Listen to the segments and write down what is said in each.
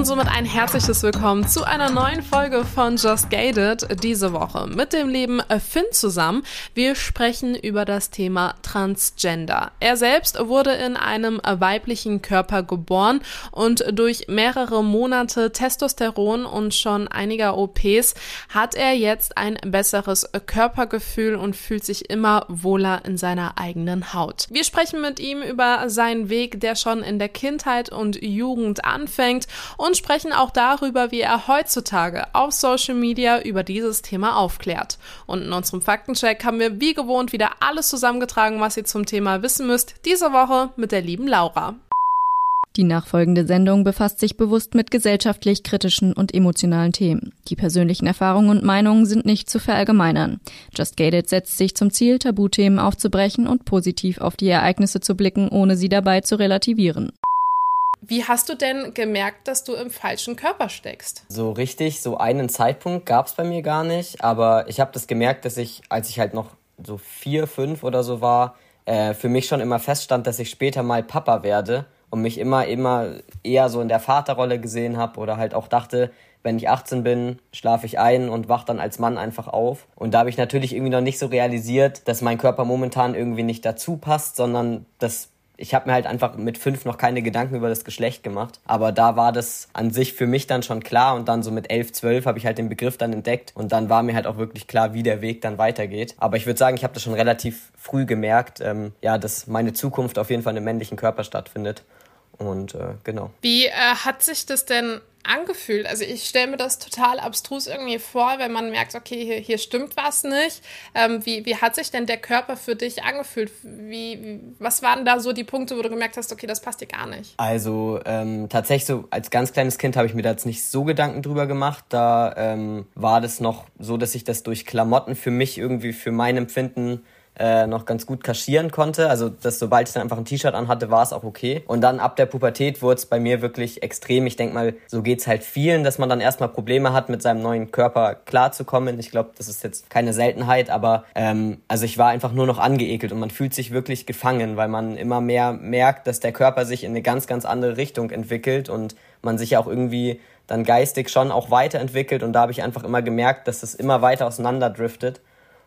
Und somit ein herzliches Willkommen zu einer neuen Folge von Just Gated diese Woche mit dem lieben Finn zusammen. Wir sprechen über das Thema Transgender. Er selbst wurde in einem weiblichen Körper geboren und durch mehrere Monate Testosteron und schon einiger OPs hat er jetzt ein besseres Körpergefühl und fühlt sich immer wohler in seiner eigenen Haut. Wir sprechen mit ihm über seinen Weg, der schon in der Kindheit und Jugend anfängt und und sprechen auch darüber, wie er heutzutage auf Social Media über dieses Thema aufklärt. Und in unserem Faktencheck haben wir wie gewohnt wieder alles zusammengetragen, was ihr zum Thema wissen müsst, diese Woche mit der lieben Laura. Die nachfolgende Sendung befasst sich bewusst mit gesellschaftlich kritischen und emotionalen Themen. Die persönlichen Erfahrungen und Meinungen sind nicht zu verallgemeinern. Just Gated setzt sich zum Ziel, Tabuthemen aufzubrechen und positiv auf die Ereignisse zu blicken, ohne sie dabei zu relativieren. Wie hast du denn gemerkt, dass du im falschen Körper steckst? So richtig, so einen Zeitpunkt gab es bei mir gar nicht, aber ich habe das gemerkt, dass ich, als ich halt noch so vier, fünf oder so war, äh, für mich schon immer feststand, dass ich später mal Papa werde und mich immer, immer eher so in der Vaterrolle gesehen habe oder halt auch dachte, wenn ich 18 bin, schlafe ich ein und wach dann als Mann einfach auf. Und da habe ich natürlich irgendwie noch nicht so realisiert, dass mein Körper momentan irgendwie nicht dazu passt, sondern dass ich habe mir halt einfach mit fünf noch keine Gedanken über das Geschlecht gemacht. Aber da war das an sich für mich dann schon klar und dann so mit elf, zwölf habe ich halt den Begriff dann entdeckt und dann war mir halt auch wirklich klar, wie der Weg dann weitergeht. Aber ich würde sagen, ich habe das schon relativ früh gemerkt, ähm, ja, dass meine Zukunft auf jeden Fall einem männlichen Körper stattfindet. Und äh, genau. Wie äh, hat sich das denn angefühlt? Also ich stelle mir das total abstrus irgendwie vor, wenn man merkt, okay, hier, hier stimmt was nicht. Ähm, wie, wie hat sich denn der Körper für dich angefühlt? Wie, was waren da so die Punkte, wo du gemerkt hast, okay, das passt dir gar nicht? Also ähm, tatsächlich so als ganz kleines Kind habe ich mir da jetzt nicht so Gedanken drüber gemacht. Da ähm, war das noch so, dass ich das durch Klamotten für mich irgendwie für mein Empfinden äh, noch ganz gut kaschieren konnte. Also, dass sobald ich dann einfach ein T-Shirt anhatte, war es auch okay. Und dann ab der Pubertät wurde es bei mir wirklich extrem. Ich denke mal, so geht's halt vielen, dass man dann erstmal Probleme hat, mit seinem neuen Körper klarzukommen. Ich glaube, das ist jetzt keine Seltenheit, aber ähm, also ich war einfach nur noch angeekelt und man fühlt sich wirklich gefangen, weil man immer mehr merkt, dass der Körper sich in eine ganz, ganz andere Richtung entwickelt und man sich ja auch irgendwie dann geistig schon auch weiterentwickelt und da habe ich einfach immer gemerkt, dass es immer weiter auseinanderdriftet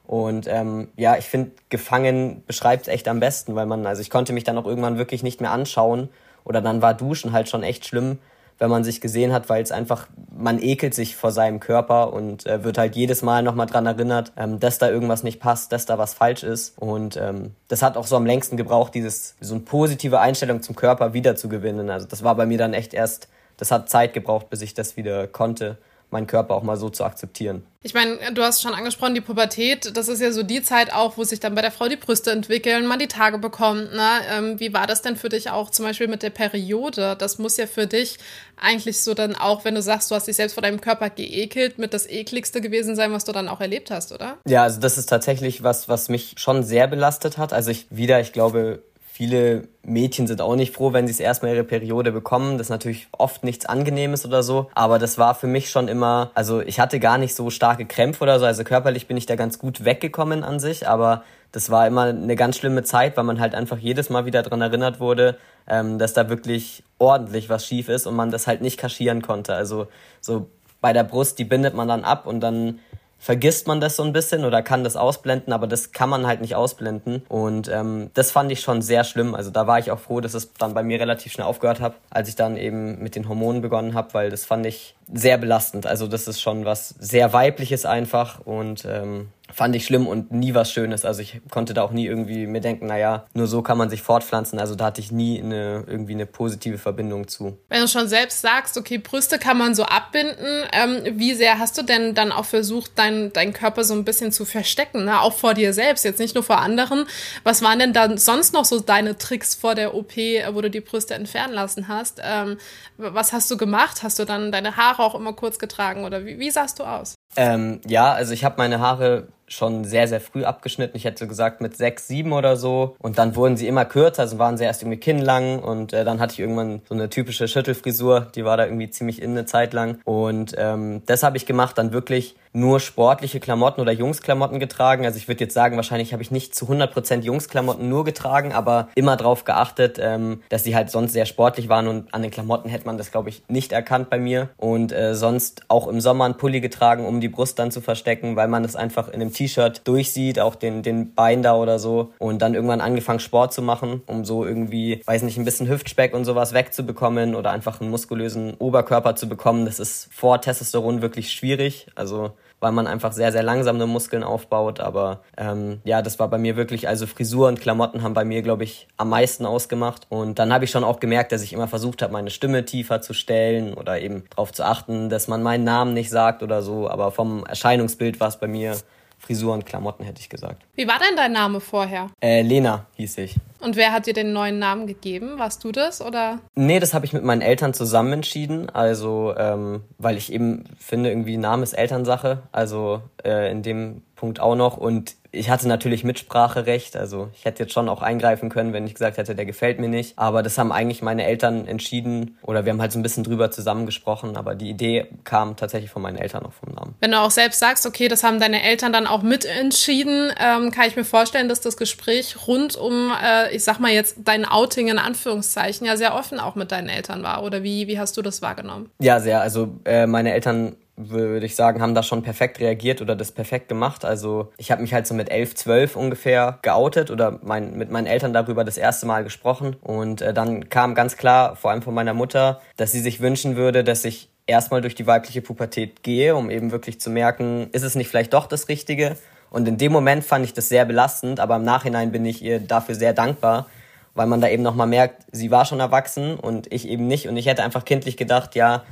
und ähm, ja, ich finde, gefangen beschreibt es echt am besten, weil man, also ich konnte mich dann auch irgendwann wirklich nicht mehr anschauen oder dann war Duschen halt schon echt schlimm, wenn man sich gesehen hat, weil es einfach, man ekelt sich vor seinem Körper und äh, wird halt jedes Mal nochmal dran erinnert, ähm, dass da irgendwas nicht passt, dass da was falsch ist. Und ähm, das hat auch so am längsten gebraucht, dieses, so eine positive Einstellung zum Körper wiederzugewinnen. Also das war bei mir dann echt erst, das hat Zeit gebraucht, bis ich das wieder konnte meinen Körper auch mal so zu akzeptieren. Ich meine, du hast schon angesprochen, die Pubertät, das ist ja so die Zeit auch, wo sich dann bei der Frau die Brüste entwickeln, man die Tage bekommt. Ne? Ähm, wie war das denn für dich auch zum Beispiel mit der Periode? Das muss ja für dich eigentlich so dann auch, wenn du sagst, du hast dich selbst vor deinem Körper geekelt, mit das ekligste gewesen sein, was du dann auch erlebt hast, oder? Ja, also das ist tatsächlich was, was mich schon sehr belastet hat. Also ich wieder, ich glaube, Viele Mädchen sind auch nicht froh, wenn sie es erstmal ihre Periode bekommen. Das ist natürlich oft nichts Angenehmes oder so. Aber das war für mich schon immer, also ich hatte gar nicht so starke Krämpfe oder so. Also körperlich bin ich da ganz gut weggekommen an sich. Aber das war immer eine ganz schlimme Zeit, weil man halt einfach jedes Mal wieder dran erinnert wurde, ähm, dass da wirklich ordentlich was schief ist und man das halt nicht kaschieren konnte. Also so bei der Brust, die bindet man dann ab und dann vergisst man das so ein bisschen oder kann das ausblenden, aber das kann man halt nicht ausblenden. Und ähm, das fand ich schon sehr schlimm. Also da war ich auch froh, dass es dann bei mir relativ schnell aufgehört hat, als ich dann eben mit den Hormonen begonnen habe, weil das fand ich sehr belastend. Also das ist schon was sehr weibliches einfach und ähm, fand ich schlimm und nie was Schönes. Also ich konnte da auch nie irgendwie mir denken, naja, nur so kann man sich fortpflanzen. Also da hatte ich nie eine, irgendwie eine positive Verbindung zu. Wenn du schon selbst sagst, okay, Brüste kann man so abbinden, ähm, wie sehr hast du denn dann auch versucht, deinen dein Körper so ein bisschen zu verstecken, ne? auch vor dir selbst, jetzt nicht nur vor anderen. Was waren denn dann sonst noch so deine Tricks vor der OP, wo du die Brüste entfernen lassen hast? Ähm, was hast du gemacht? Hast du dann deine Haare auch immer kurz getragen oder wie, wie sahst du aus? Ähm, ja, also ich habe meine Haare schon sehr, sehr früh abgeschnitten. Ich hätte gesagt mit sechs, sieben oder so. Und dann wurden sie immer kürzer, also waren sie erst irgendwie kinnlang und äh, dann hatte ich irgendwann so eine typische Schüttelfrisur, die war da irgendwie ziemlich in eine Zeit lang. Und ähm, das habe ich gemacht, dann wirklich nur sportliche Klamotten oder Jungsklamotten getragen. Also ich würde jetzt sagen, wahrscheinlich habe ich nicht zu 100% Jungsklamotten nur getragen, aber immer darauf geachtet, ähm, dass sie halt sonst sehr sportlich waren und an den Klamotten hätte man das, glaube ich, nicht erkannt bei mir. Und äh, sonst auch im Sommer einen Pulli getragen, um die Brust dann zu verstecken, weil man es einfach in einem T-Shirt durchsieht, auch den, den Bein da oder so. Und dann irgendwann angefangen Sport zu machen, um so irgendwie, weiß nicht, ein bisschen Hüftspeck und sowas wegzubekommen oder einfach einen muskulösen Oberkörper zu bekommen. Das ist vor Testosteron wirklich schwierig. Also weil man einfach sehr, sehr langsam nur Muskeln aufbaut. Aber ähm, ja, das war bei mir wirklich, also Frisur und Klamotten haben bei mir, glaube ich, am meisten ausgemacht. Und dann habe ich schon auch gemerkt, dass ich immer versucht habe, meine Stimme tiefer zu stellen oder eben darauf zu achten, dass man meinen Namen nicht sagt oder so. Aber vom Erscheinungsbild war es bei mir Frisur und Klamotten, hätte ich gesagt. Wie war denn dein Name vorher? Äh, Lena hieß ich. Und wer hat dir den neuen Namen gegeben? Warst du das oder? Nee, das habe ich mit meinen Eltern zusammen entschieden. Also, ähm, weil ich eben finde, irgendwie Name ist Elternsache. Also äh, in dem Punkt auch noch. Und ich hatte natürlich Mitspracherecht, also ich hätte jetzt schon auch eingreifen können, wenn ich gesagt hätte, der gefällt mir nicht. Aber das haben eigentlich meine Eltern entschieden oder wir haben halt so ein bisschen drüber zusammengesprochen, aber die Idee kam tatsächlich von meinen Eltern auch vom Namen. Wenn du auch selbst sagst, okay, das haben deine Eltern dann auch mitentschieden, ähm, kann ich mir vorstellen, dass das Gespräch rund um, äh, ich sag mal jetzt, dein Outing in Anführungszeichen ja sehr offen auch mit deinen Eltern war. Oder wie, wie hast du das wahrgenommen? Ja, sehr. Also äh, meine Eltern würde ich sagen, haben da schon perfekt reagiert oder das perfekt gemacht. Also ich habe mich halt so mit elf, zwölf ungefähr geoutet oder mein, mit meinen Eltern darüber das erste Mal gesprochen. Und äh, dann kam ganz klar, vor allem von meiner Mutter, dass sie sich wünschen würde, dass ich erstmal durch die weibliche Pubertät gehe, um eben wirklich zu merken, ist es nicht vielleicht doch das Richtige. Und in dem Moment fand ich das sehr belastend, aber im Nachhinein bin ich ihr dafür sehr dankbar, weil man da eben nochmal merkt, sie war schon erwachsen und ich eben nicht. Und ich hätte einfach kindlich gedacht, ja,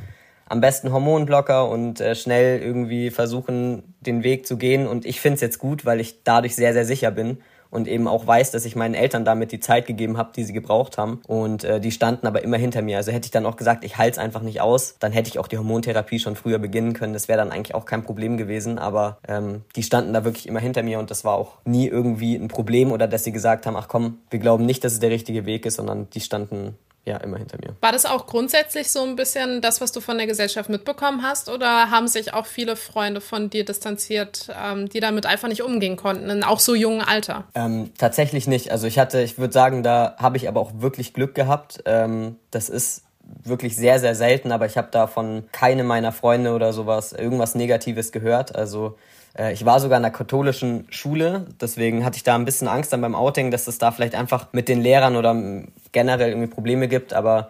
am besten Hormonblocker und äh, schnell irgendwie versuchen, den Weg zu gehen. Und ich finde es jetzt gut, weil ich dadurch sehr, sehr sicher bin und eben auch weiß, dass ich meinen Eltern damit die Zeit gegeben habe, die sie gebraucht haben. Und äh, die standen aber immer hinter mir. Also hätte ich dann auch gesagt, ich halte es einfach nicht aus, dann hätte ich auch die Hormontherapie schon früher beginnen können. Das wäre dann eigentlich auch kein Problem gewesen. Aber ähm, die standen da wirklich immer hinter mir und das war auch nie irgendwie ein Problem oder dass sie gesagt haben, ach komm, wir glauben nicht, dass es der richtige Weg ist, sondern die standen ja, immer hinter mir. War das auch grundsätzlich so ein bisschen das, was du von der Gesellschaft mitbekommen hast? Oder haben sich auch viele Freunde von dir distanziert, ähm, die damit einfach nicht umgehen konnten, in auch so jungen Alter? Ähm, tatsächlich nicht. Also ich hatte, ich würde sagen, da habe ich aber auch wirklich Glück gehabt. Ähm, das ist wirklich sehr, sehr selten, aber ich habe da von keinem meiner Freunde oder sowas irgendwas Negatives gehört. Also ich war sogar in einer katholischen Schule, deswegen hatte ich da ein bisschen Angst dann beim Outing, dass es da vielleicht einfach mit den Lehrern oder generell irgendwie Probleme gibt, aber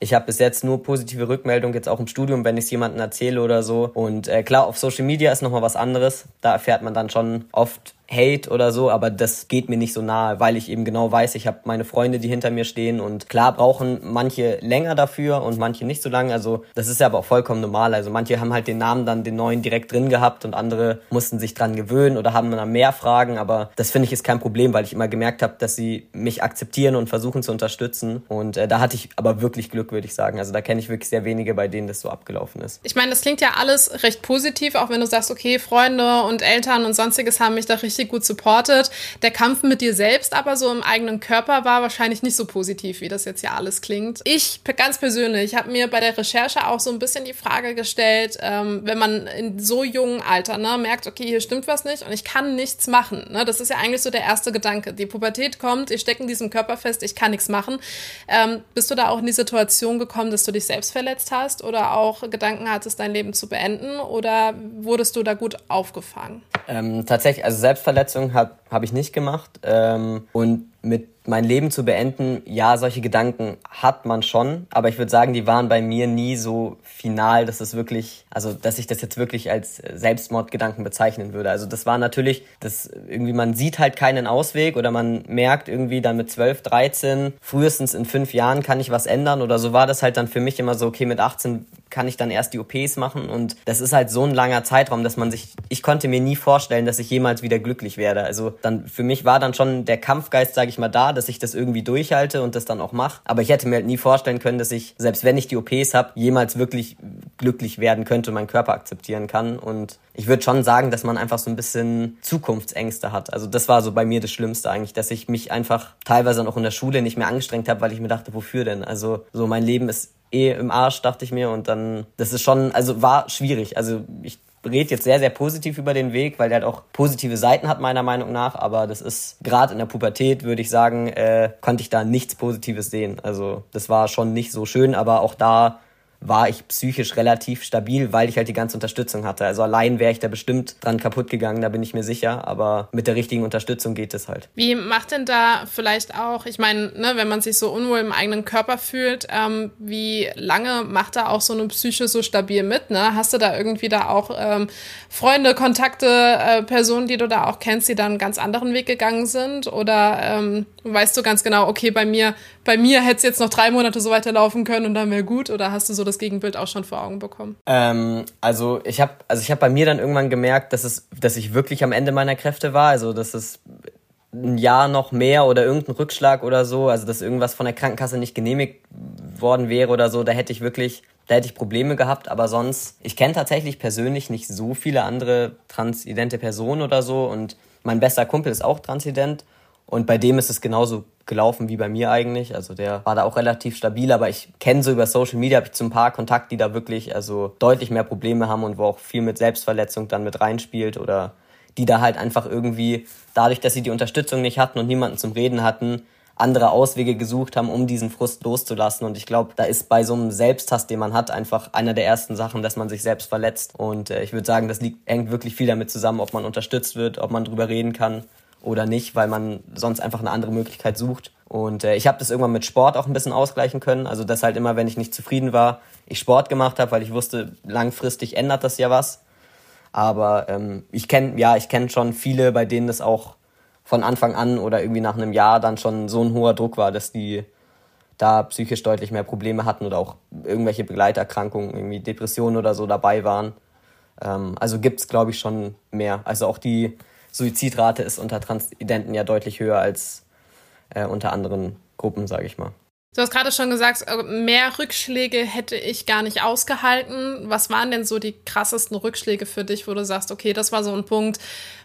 ich habe bis jetzt nur positive Rückmeldungen, jetzt auch im Studium, wenn ich es jemandem erzähle oder so. Und äh, klar, auf Social Media ist nochmal was anderes. Da erfährt man dann schon oft Hate oder so, aber das geht mir nicht so nahe, weil ich eben genau weiß, ich habe meine Freunde, die hinter mir stehen und klar brauchen manche länger dafür und manche nicht so lange. Also das ist ja aber auch vollkommen normal. Also manche haben halt den Namen dann den neuen direkt drin gehabt und andere mussten sich dran gewöhnen oder haben dann mehr Fragen, aber das finde ich ist kein Problem, weil ich immer gemerkt habe, dass sie mich akzeptieren und versuchen zu unterstützen und äh, da hatte ich aber wirklich Glück, würde ich sagen. Also da kenne ich wirklich sehr wenige, bei denen das so abgelaufen ist. Ich meine, das klingt ja alles recht positiv, auch wenn du sagst, okay, Freunde und Eltern und sonstiges haben mich da richtig richtig gut supportet. Der Kampf mit dir selbst aber so im eigenen Körper war wahrscheinlich nicht so positiv, wie das jetzt ja alles klingt. Ich ganz persönlich habe mir bei der Recherche auch so ein bisschen die Frage gestellt, ähm, wenn man in so jungen Alter ne, merkt, okay, hier stimmt was nicht und ich kann nichts machen. Ne? Das ist ja eigentlich so der erste Gedanke. Die Pubertät kommt, ich stecke in diesem Körper fest, ich kann nichts machen. Ähm, bist du da auch in die Situation gekommen, dass du dich selbst verletzt hast oder auch Gedanken hattest, dein Leben zu beenden oder wurdest du da gut aufgefangen? Ähm, tatsächlich, also selbst Verletzung habe hab ich nicht gemacht. Ähm, und mit mein Leben zu beenden, ja, solche Gedanken hat man schon, aber ich würde sagen, die waren bei mir nie so final, dass es wirklich, also dass ich das jetzt wirklich als Selbstmordgedanken bezeichnen würde. Also das war natürlich, dass irgendwie man sieht halt keinen Ausweg oder man merkt irgendwie dann mit 12, 13, frühestens in fünf Jahren kann ich was ändern oder so war das halt dann für mich immer so, okay, mit 18 kann ich dann erst die OPs machen und das ist halt so ein langer Zeitraum, dass man sich, ich konnte mir nie vorstellen, dass ich jemals wieder glücklich werde. Also dann, für mich war dann schon der Kampfgeist, sage ich mal, da, dass ich das irgendwie durchhalte und das dann auch mache. Aber ich hätte mir halt nie vorstellen können, dass ich, selbst wenn ich die OPs habe, jemals wirklich glücklich werden könnte und meinen Körper akzeptieren kann und ich würde schon sagen, dass man einfach so ein bisschen Zukunftsängste hat. Also das war so bei mir das Schlimmste eigentlich, dass ich mich einfach teilweise auch in der Schule nicht mehr angestrengt habe, weil ich mir dachte, wofür denn? Also so mein Leben ist eh im Arsch, dachte ich mir. Und dann, das ist schon, also war schwierig. Also ich rede jetzt sehr, sehr positiv über den Weg, weil der halt auch positive Seiten hat, meiner Meinung nach. Aber das ist gerade in der Pubertät, würde ich sagen, äh, konnte ich da nichts Positives sehen. Also das war schon nicht so schön, aber auch da war ich psychisch relativ stabil, weil ich halt die ganze Unterstützung hatte. Also allein wäre ich da bestimmt dran kaputt gegangen, da bin ich mir sicher. Aber mit der richtigen Unterstützung geht es halt. Wie macht denn da vielleicht auch, ich meine, ne, wenn man sich so unwohl im eigenen Körper fühlt, ähm, wie lange macht da auch so eine Psyche so stabil mit? Ne? Hast du da irgendwie da auch ähm, Freunde, Kontakte, äh, Personen, die du da auch kennst, die dann einen ganz anderen Weg gegangen sind? Oder ähm, weißt du ganz genau, okay, bei mir, bei mir hätte es jetzt noch drei Monate so weiterlaufen können und dann wäre gut? Oder hast du so das Gegenbild auch schon vor Augen bekommen? Ähm, also ich habe also hab bei mir dann irgendwann gemerkt, dass, es, dass ich wirklich am Ende meiner Kräfte war. Also dass es ein Jahr noch mehr oder irgendein Rückschlag oder so, also dass irgendwas von der Krankenkasse nicht genehmigt worden wäre oder so, da hätte ich wirklich, da hätte ich Probleme gehabt, aber sonst, ich kenne tatsächlich persönlich nicht so viele andere transidente Personen oder so und mein bester Kumpel ist auch transident und bei dem ist es genauso gelaufen wie bei mir eigentlich. Also der war da auch relativ stabil, aber ich kenne so über Social Media, habe ich so ein paar Kontakte, die da wirklich also deutlich mehr Probleme haben und wo auch viel mit Selbstverletzung dann mit reinspielt oder die da halt einfach irgendwie, dadurch, dass sie die Unterstützung nicht hatten und niemanden zum Reden hatten, andere Auswege gesucht haben, um diesen Frust loszulassen. Und ich glaube, da ist bei so einem Selbsthass, den man hat, einfach einer der ersten Sachen, dass man sich selbst verletzt. Und äh, ich würde sagen, das liegt, hängt wirklich viel damit zusammen, ob man unterstützt wird, ob man drüber reden kann oder nicht, weil man sonst einfach eine andere Möglichkeit sucht. Und äh, ich habe das irgendwann mit Sport auch ein bisschen ausgleichen können. Also dass halt immer, wenn ich nicht zufrieden war, ich Sport gemacht habe, weil ich wusste, langfristig ändert das ja was. Aber ähm, ich kenne ja, ich kenne schon viele, bei denen das auch von Anfang an oder irgendwie nach einem Jahr dann schon so ein hoher Druck war, dass die da psychisch deutlich mehr Probleme hatten oder auch irgendwelche Begleiterkrankungen, irgendwie Depressionen oder so dabei waren. Ähm, also gibt's glaube ich, schon mehr. Also auch die Suizidrate ist unter Transidenten ja deutlich höher als äh, unter anderen Gruppen, sage ich mal. Du hast gerade schon gesagt, äh, mehr Rückschläge hätte ich gar nicht ausgehalten. Was waren denn so die krassesten Rückschläge für dich, wo du sagst, okay, das war so ein Punkt,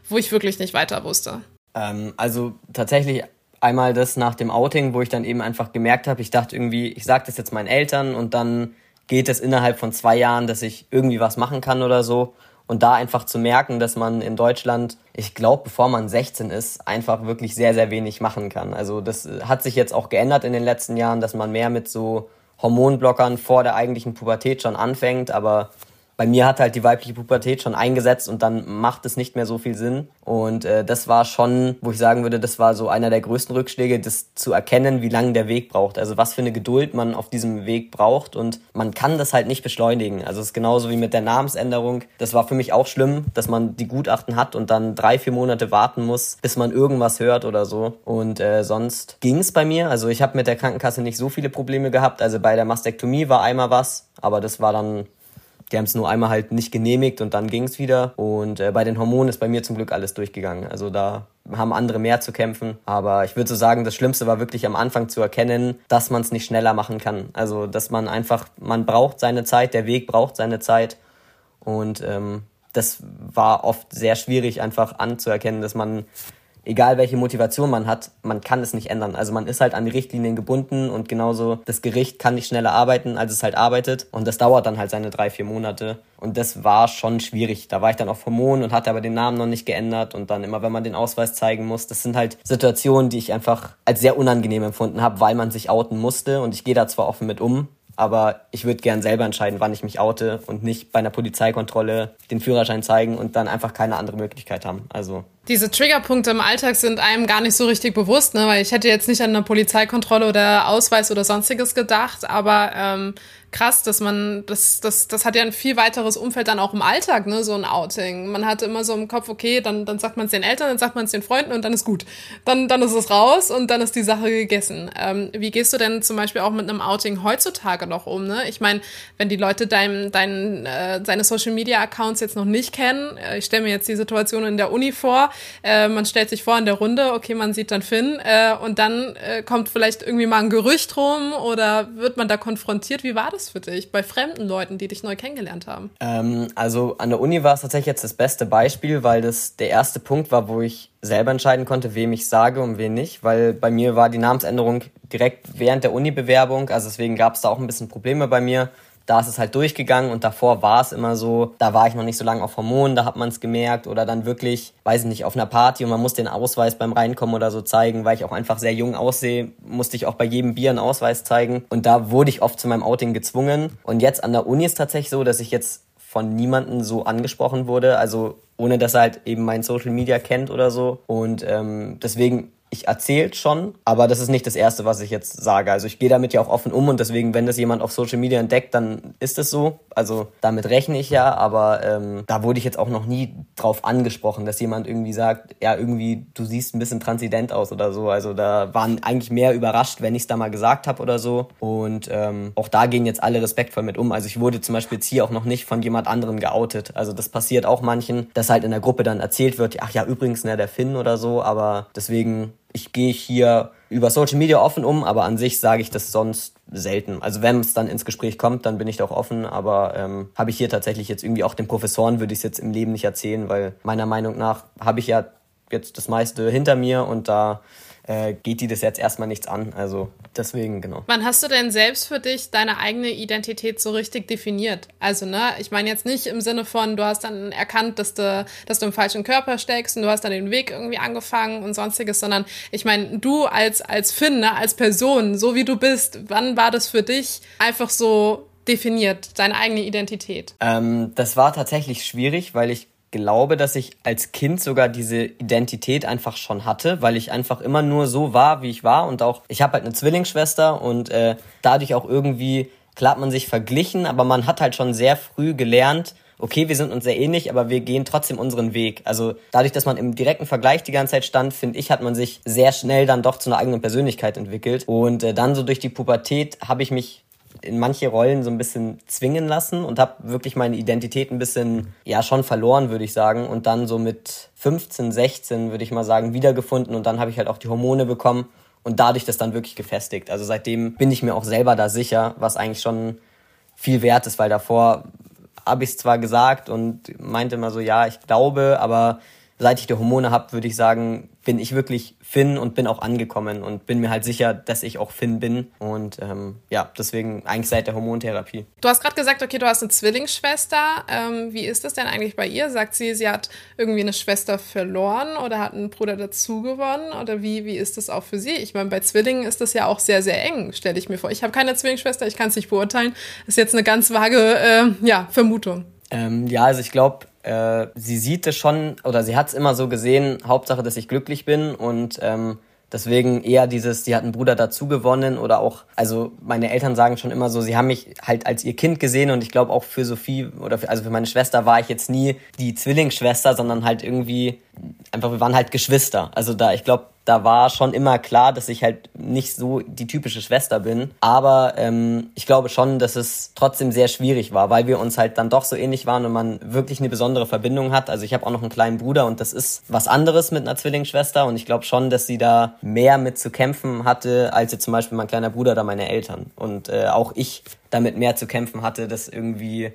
wo ich wirklich nicht weiter wusste? Ähm, also tatsächlich einmal das nach dem Outing, wo ich dann eben einfach gemerkt habe, ich dachte irgendwie, ich sage das jetzt meinen Eltern und dann geht es innerhalb von zwei Jahren, dass ich irgendwie was machen kann oder so. Und da einfach zu merken, dass man in Deutschland, ich glaube, bevor man 16 ist, einfach wirklich sehr, sehr wenig machen kann. Also das hat sich jetzt auch geändert in den letzten Jahren, dass man mehr mit so Hormonblockern vor der eigentlichen Pubertät schon anfängt, aber bei mir hat halt die weibliche Pubertät schon eingesetzt und dann macht es nicht mehr so viel Sinn. Und äh, das war schon, wo ich sagen würde, das war so einer der größten Rückschläge, das zu erkennen, wie lange der Weg braucht. Also was für eine Geduld man auf diesem Weg braucht und man kann das halt nicht beschleunigen. Also es ist genauso wie mit der Namensänderung. Das war für mich auch schlimm, dass man die Gutachten hat und dann drei, vier Monate warten muss, bis man irgendwas hört oder so. Und äh, sonst ging es bei mir. Also ich habe mit der Krankenkasse nicht so viele Probleme gehabt. Also bei der Mastektomie war einmal was, aber das war dann die haben es nur einmal halt nicht genehmigt und dann ging es wieder. Und äh, bei den Hormonen ist bei mir zum Glück alles durchgegangen. Also da haben andere mehr zu kämpfen. Aber ich würde so sagen, das Schlimmste war wirklich am Anfang zu erkennen, dass man es nicht schneller machen kann. Also dass man einfach, man braucht seine Zeit, der Weg braucht seine Zeit. Und ähm, das war oft sehr schwierig einfach anzuerkennen, dass man egal welche Motivation man hat, man kann es nicht ändern. Also man ist halt an die Richtlinien gebunden und genauso das Gericht kann nicht schneller arbeiten, als es halt arbeitet. Und das dauert dann halt seine drei, vier Monate. Und das war schon schwierig. Da war ich dann auf Hormonen und hatte aber den Namen noch nicht geändert. Und dann immer, wenn man den Ausweis zeigen muss, das sind halt Situationen, die ich einfach als sehr unangenehm empfunden habe, weil man sich outen musste. Und ich gehe da zwar offen mit um, aber ich würde gern selber entscheiden, wann ich mich oute und nicht bei einer Polizeikontrolle den Führerschein zeigen und dann einfach keine andere Möglichkeit haben. Also Diese Triggerpunkte im Alltag sind einem gar nicht so richtig bewusst, ne? weil ich hätte jetzt nicht an eine Polizeikontrolle oder Ausweis oder sonstiges gedacht, aber ähm, krass, dass man, das, das, das hat ja ein viel weiteres Umfeld dann auch im Alltag, ne, so ein Outing. Man hat immer so im Kopf, okay, dann, dann sagt man es den Eltern, dann sagt man es den Freunden und dann ist gut. Dann, dann ist es raus und dann ist die Sache gegessen. Ähm, wie gehst du denn zum Beispiel auch mit einem Outing heutzutage noch um, ne? Ich meine, wenn die Leute dein, dein, äh, deine Social Media Accounts jetzt noch nicht kennen, äh, ich stelle mir jetzt die Situation in der Uni vor, äh, man stellt sich vor in der Runde, okay, man sieht dann Finn, äh, und dann äh, kommt vielleicht irgendwie mal ein Gerücht rum oder wird man da konfrontiert. Wie war das? für dich bei fremden Leuten, die dich neu kennengelernt haben? Ähm, also an der Uni war es tatsächlich jetzt das beste Beispiel, weil das der erste Punkt war, wo ich selber entscheiden konnte, wem ich sage und wen nicht, weil bei mir war die Namensänderung direkt während der Uni-Bewerbung, also deswegen gab es da auch ein bisschen Probleme bei mir da ist es halt durchgegangen und davor war es immer so, da war ich noch nicht so lange auf Hormonen, da hat man es gemerkt oder dann wirklich, weiß ich nicht, auf einer Party und man muss den Ausweis beim Reinkommen oder so zeigen, weil ich auch einfach sehr jung aussehe, musste ich auch bei jedem Bier einen Ausweis zeigen und da wurde ich oft zu meinem Outing gezwungen. Und jetzt an der Uni ist tatsächlich so, dass ich jetzt von niemandem so angesprochen wurde, also ohne dass er halt eben mein Social Media kennt oder so. Und ähm, deswegen ich erzähle schon, aber das ist nicht das Erste, was ich jetzt sage. Also ich gehe damit ja auch offen um und deswegen, wenn das jemand auf Social Media entdeckt, dann ist es so. Also damit rechne ich ja, aber ähm, da wurde ich jetzt auch noch nie drauf angesprochen, dass jemand irgendwie sagt, ja, irgendwie, du siehst ein bisschen transident aus oder so. Also da waren eigentlich mehr überrascht, wenn ich es da mal gesagt habe oder so. Und ähm, auch da gehen jetzt alle respektvoll mit um. Also ich wurde zum Beispiel jetzt hier auch noch nicht von jemand anderem geoutet. Also das passiert auch manchen, dass halt in der Gruppe dann erzählt wird, ach ja, übrigens, ne, der Finn oder so, aber deswegen ich gehe hier über Social Media offen um, aber an sich sage ich das sonst selten. Also wenn es dann ins Gespräch kommt, dann bin ich da auch offen, aber ähm, habe ich hier tatsächlich jetzt irgendwie auch den Professoren würde ich es jetzt im Leben nicht erzählen, weil meiner Meinung nach habe ich ja jetzt das meiste hinter mir und da äh, geht die das jetzt erstmal nichts an. Also deswegen, genau. Wann hast du denn selbst für dich deine eigene Identität so richtig definiert? Also, ne, ich meine jetzt nicht im Sinne von, du hast dann erkannt, dass du, dass du im falschen Körper steckst und du hast dann den Weg irgendwie angefangen und sonstiges, sondern ich meine, du als, als Finn, ne, als Person, so wie du bist, wann war das für dich einfach so definiert, deine eigene Identität? Ähm, das war tatsächlich schwierig, weil ich glaube, dass ich als Kind sogar diese Identität einfach schon hatte, weil ich einfach immer nur so war, wie ich war und auch ich habe halt eine Zwillingsschwester und äh, dadurch auch irgendwie klar hat man sich verglichen, aber man hat halt schon sehr früh gelernt, okay, wir sind uns sehr ähnlich, aber wir gehen trotzdem unseren Weg. Also dadurch, dass man im direkten Vergleich die ganze Zeit stand, finde ich, hat man sich sehr schnell dann doch zu einer eigenen Persönlichkeit entwickelt. Und äh, dann so durch die Pubertät habe ich mich in manche Rollen so ein bisschen zwingen lassen und habe wirklich meine Identität ein bisschen, ja, schon verloren, würde ich sagen. Und dann so mit 15, 16, würde ich mal sagen, wiedergefunden. Und dann habe ich halt auch die Hormone bekommen und dadurch das dann wirklich gefestigt. Also seitdem bin ich mir auch selber da sicher, was eigentlich schon viel wert ist, weil davor habe ich es zwar gesagt und meinte immer so, ja, ich glaube, aber seit ich die Hormone habe, würde ich sagen, bin ich wirklich Finn und bin auch angekommen und bin mir halt sicher, dass ich auch Finn bin. Und ähm, ja, deswegen eigentlich seit der Hormontherapie. Du hast gerade gesagt, okay, du hast eine Zwillingsschwester. Ähm, wie ist das denn eigentlich bei ihr? Sagt sie, sie hat irgendwie eine Schwester verloren oder hat einen Bruder dazugewonnen? Oder wie, wie ist das auch für sie? Ich meine, bei Zwillingen ist das ja auch sehr, sehr eng, stelle ich mir vor. Ich habe keine Zwillingsschwester, ich kann es nicht beurteilen. Das ist jetzt eine ganz vage äh, ja, Vermutung. Ähm, ja, also ich glaube, äh, sie sieht es schon oder sie hat es immer so gesehen, Hauptsache, dass ich glücklich bin und ähm, deswegen eher dieses, sie hat einen Bruder dazu gewonnen oder auch, also meine Eltern sagen schon immer so, sie haben mich halt als ihr Kind gesehen und ich glaube auch für Sophie oder für, also für meine Schwester war ich jetzt nie die Zwillingsschwester, sondern halt irgendwie einfach, wir waren halt Geschwister. Also da, ich glaube, da war schon immer klar, dass ich halt nicht so die typische Schwester bin. Aber ähm, ich glaube schon, dass es trotzdem sehr schwierig war, weil wir uns halt dann doch so ähnlich waren und man wirklich eine besondere Verbindung hat. Also ich habe auch noch einen kleinen Bruder und das ist was anderes mit einer Zwillingsschwester. Und ich glaube schon, dass sie da mehr mit zu kämpfen hatte, als jetzt zum Beispiel mein kleiner Bruder oder meine Eltern. Und äh, auch ich damit mehr zu kämpfen hatte, dass irgendwie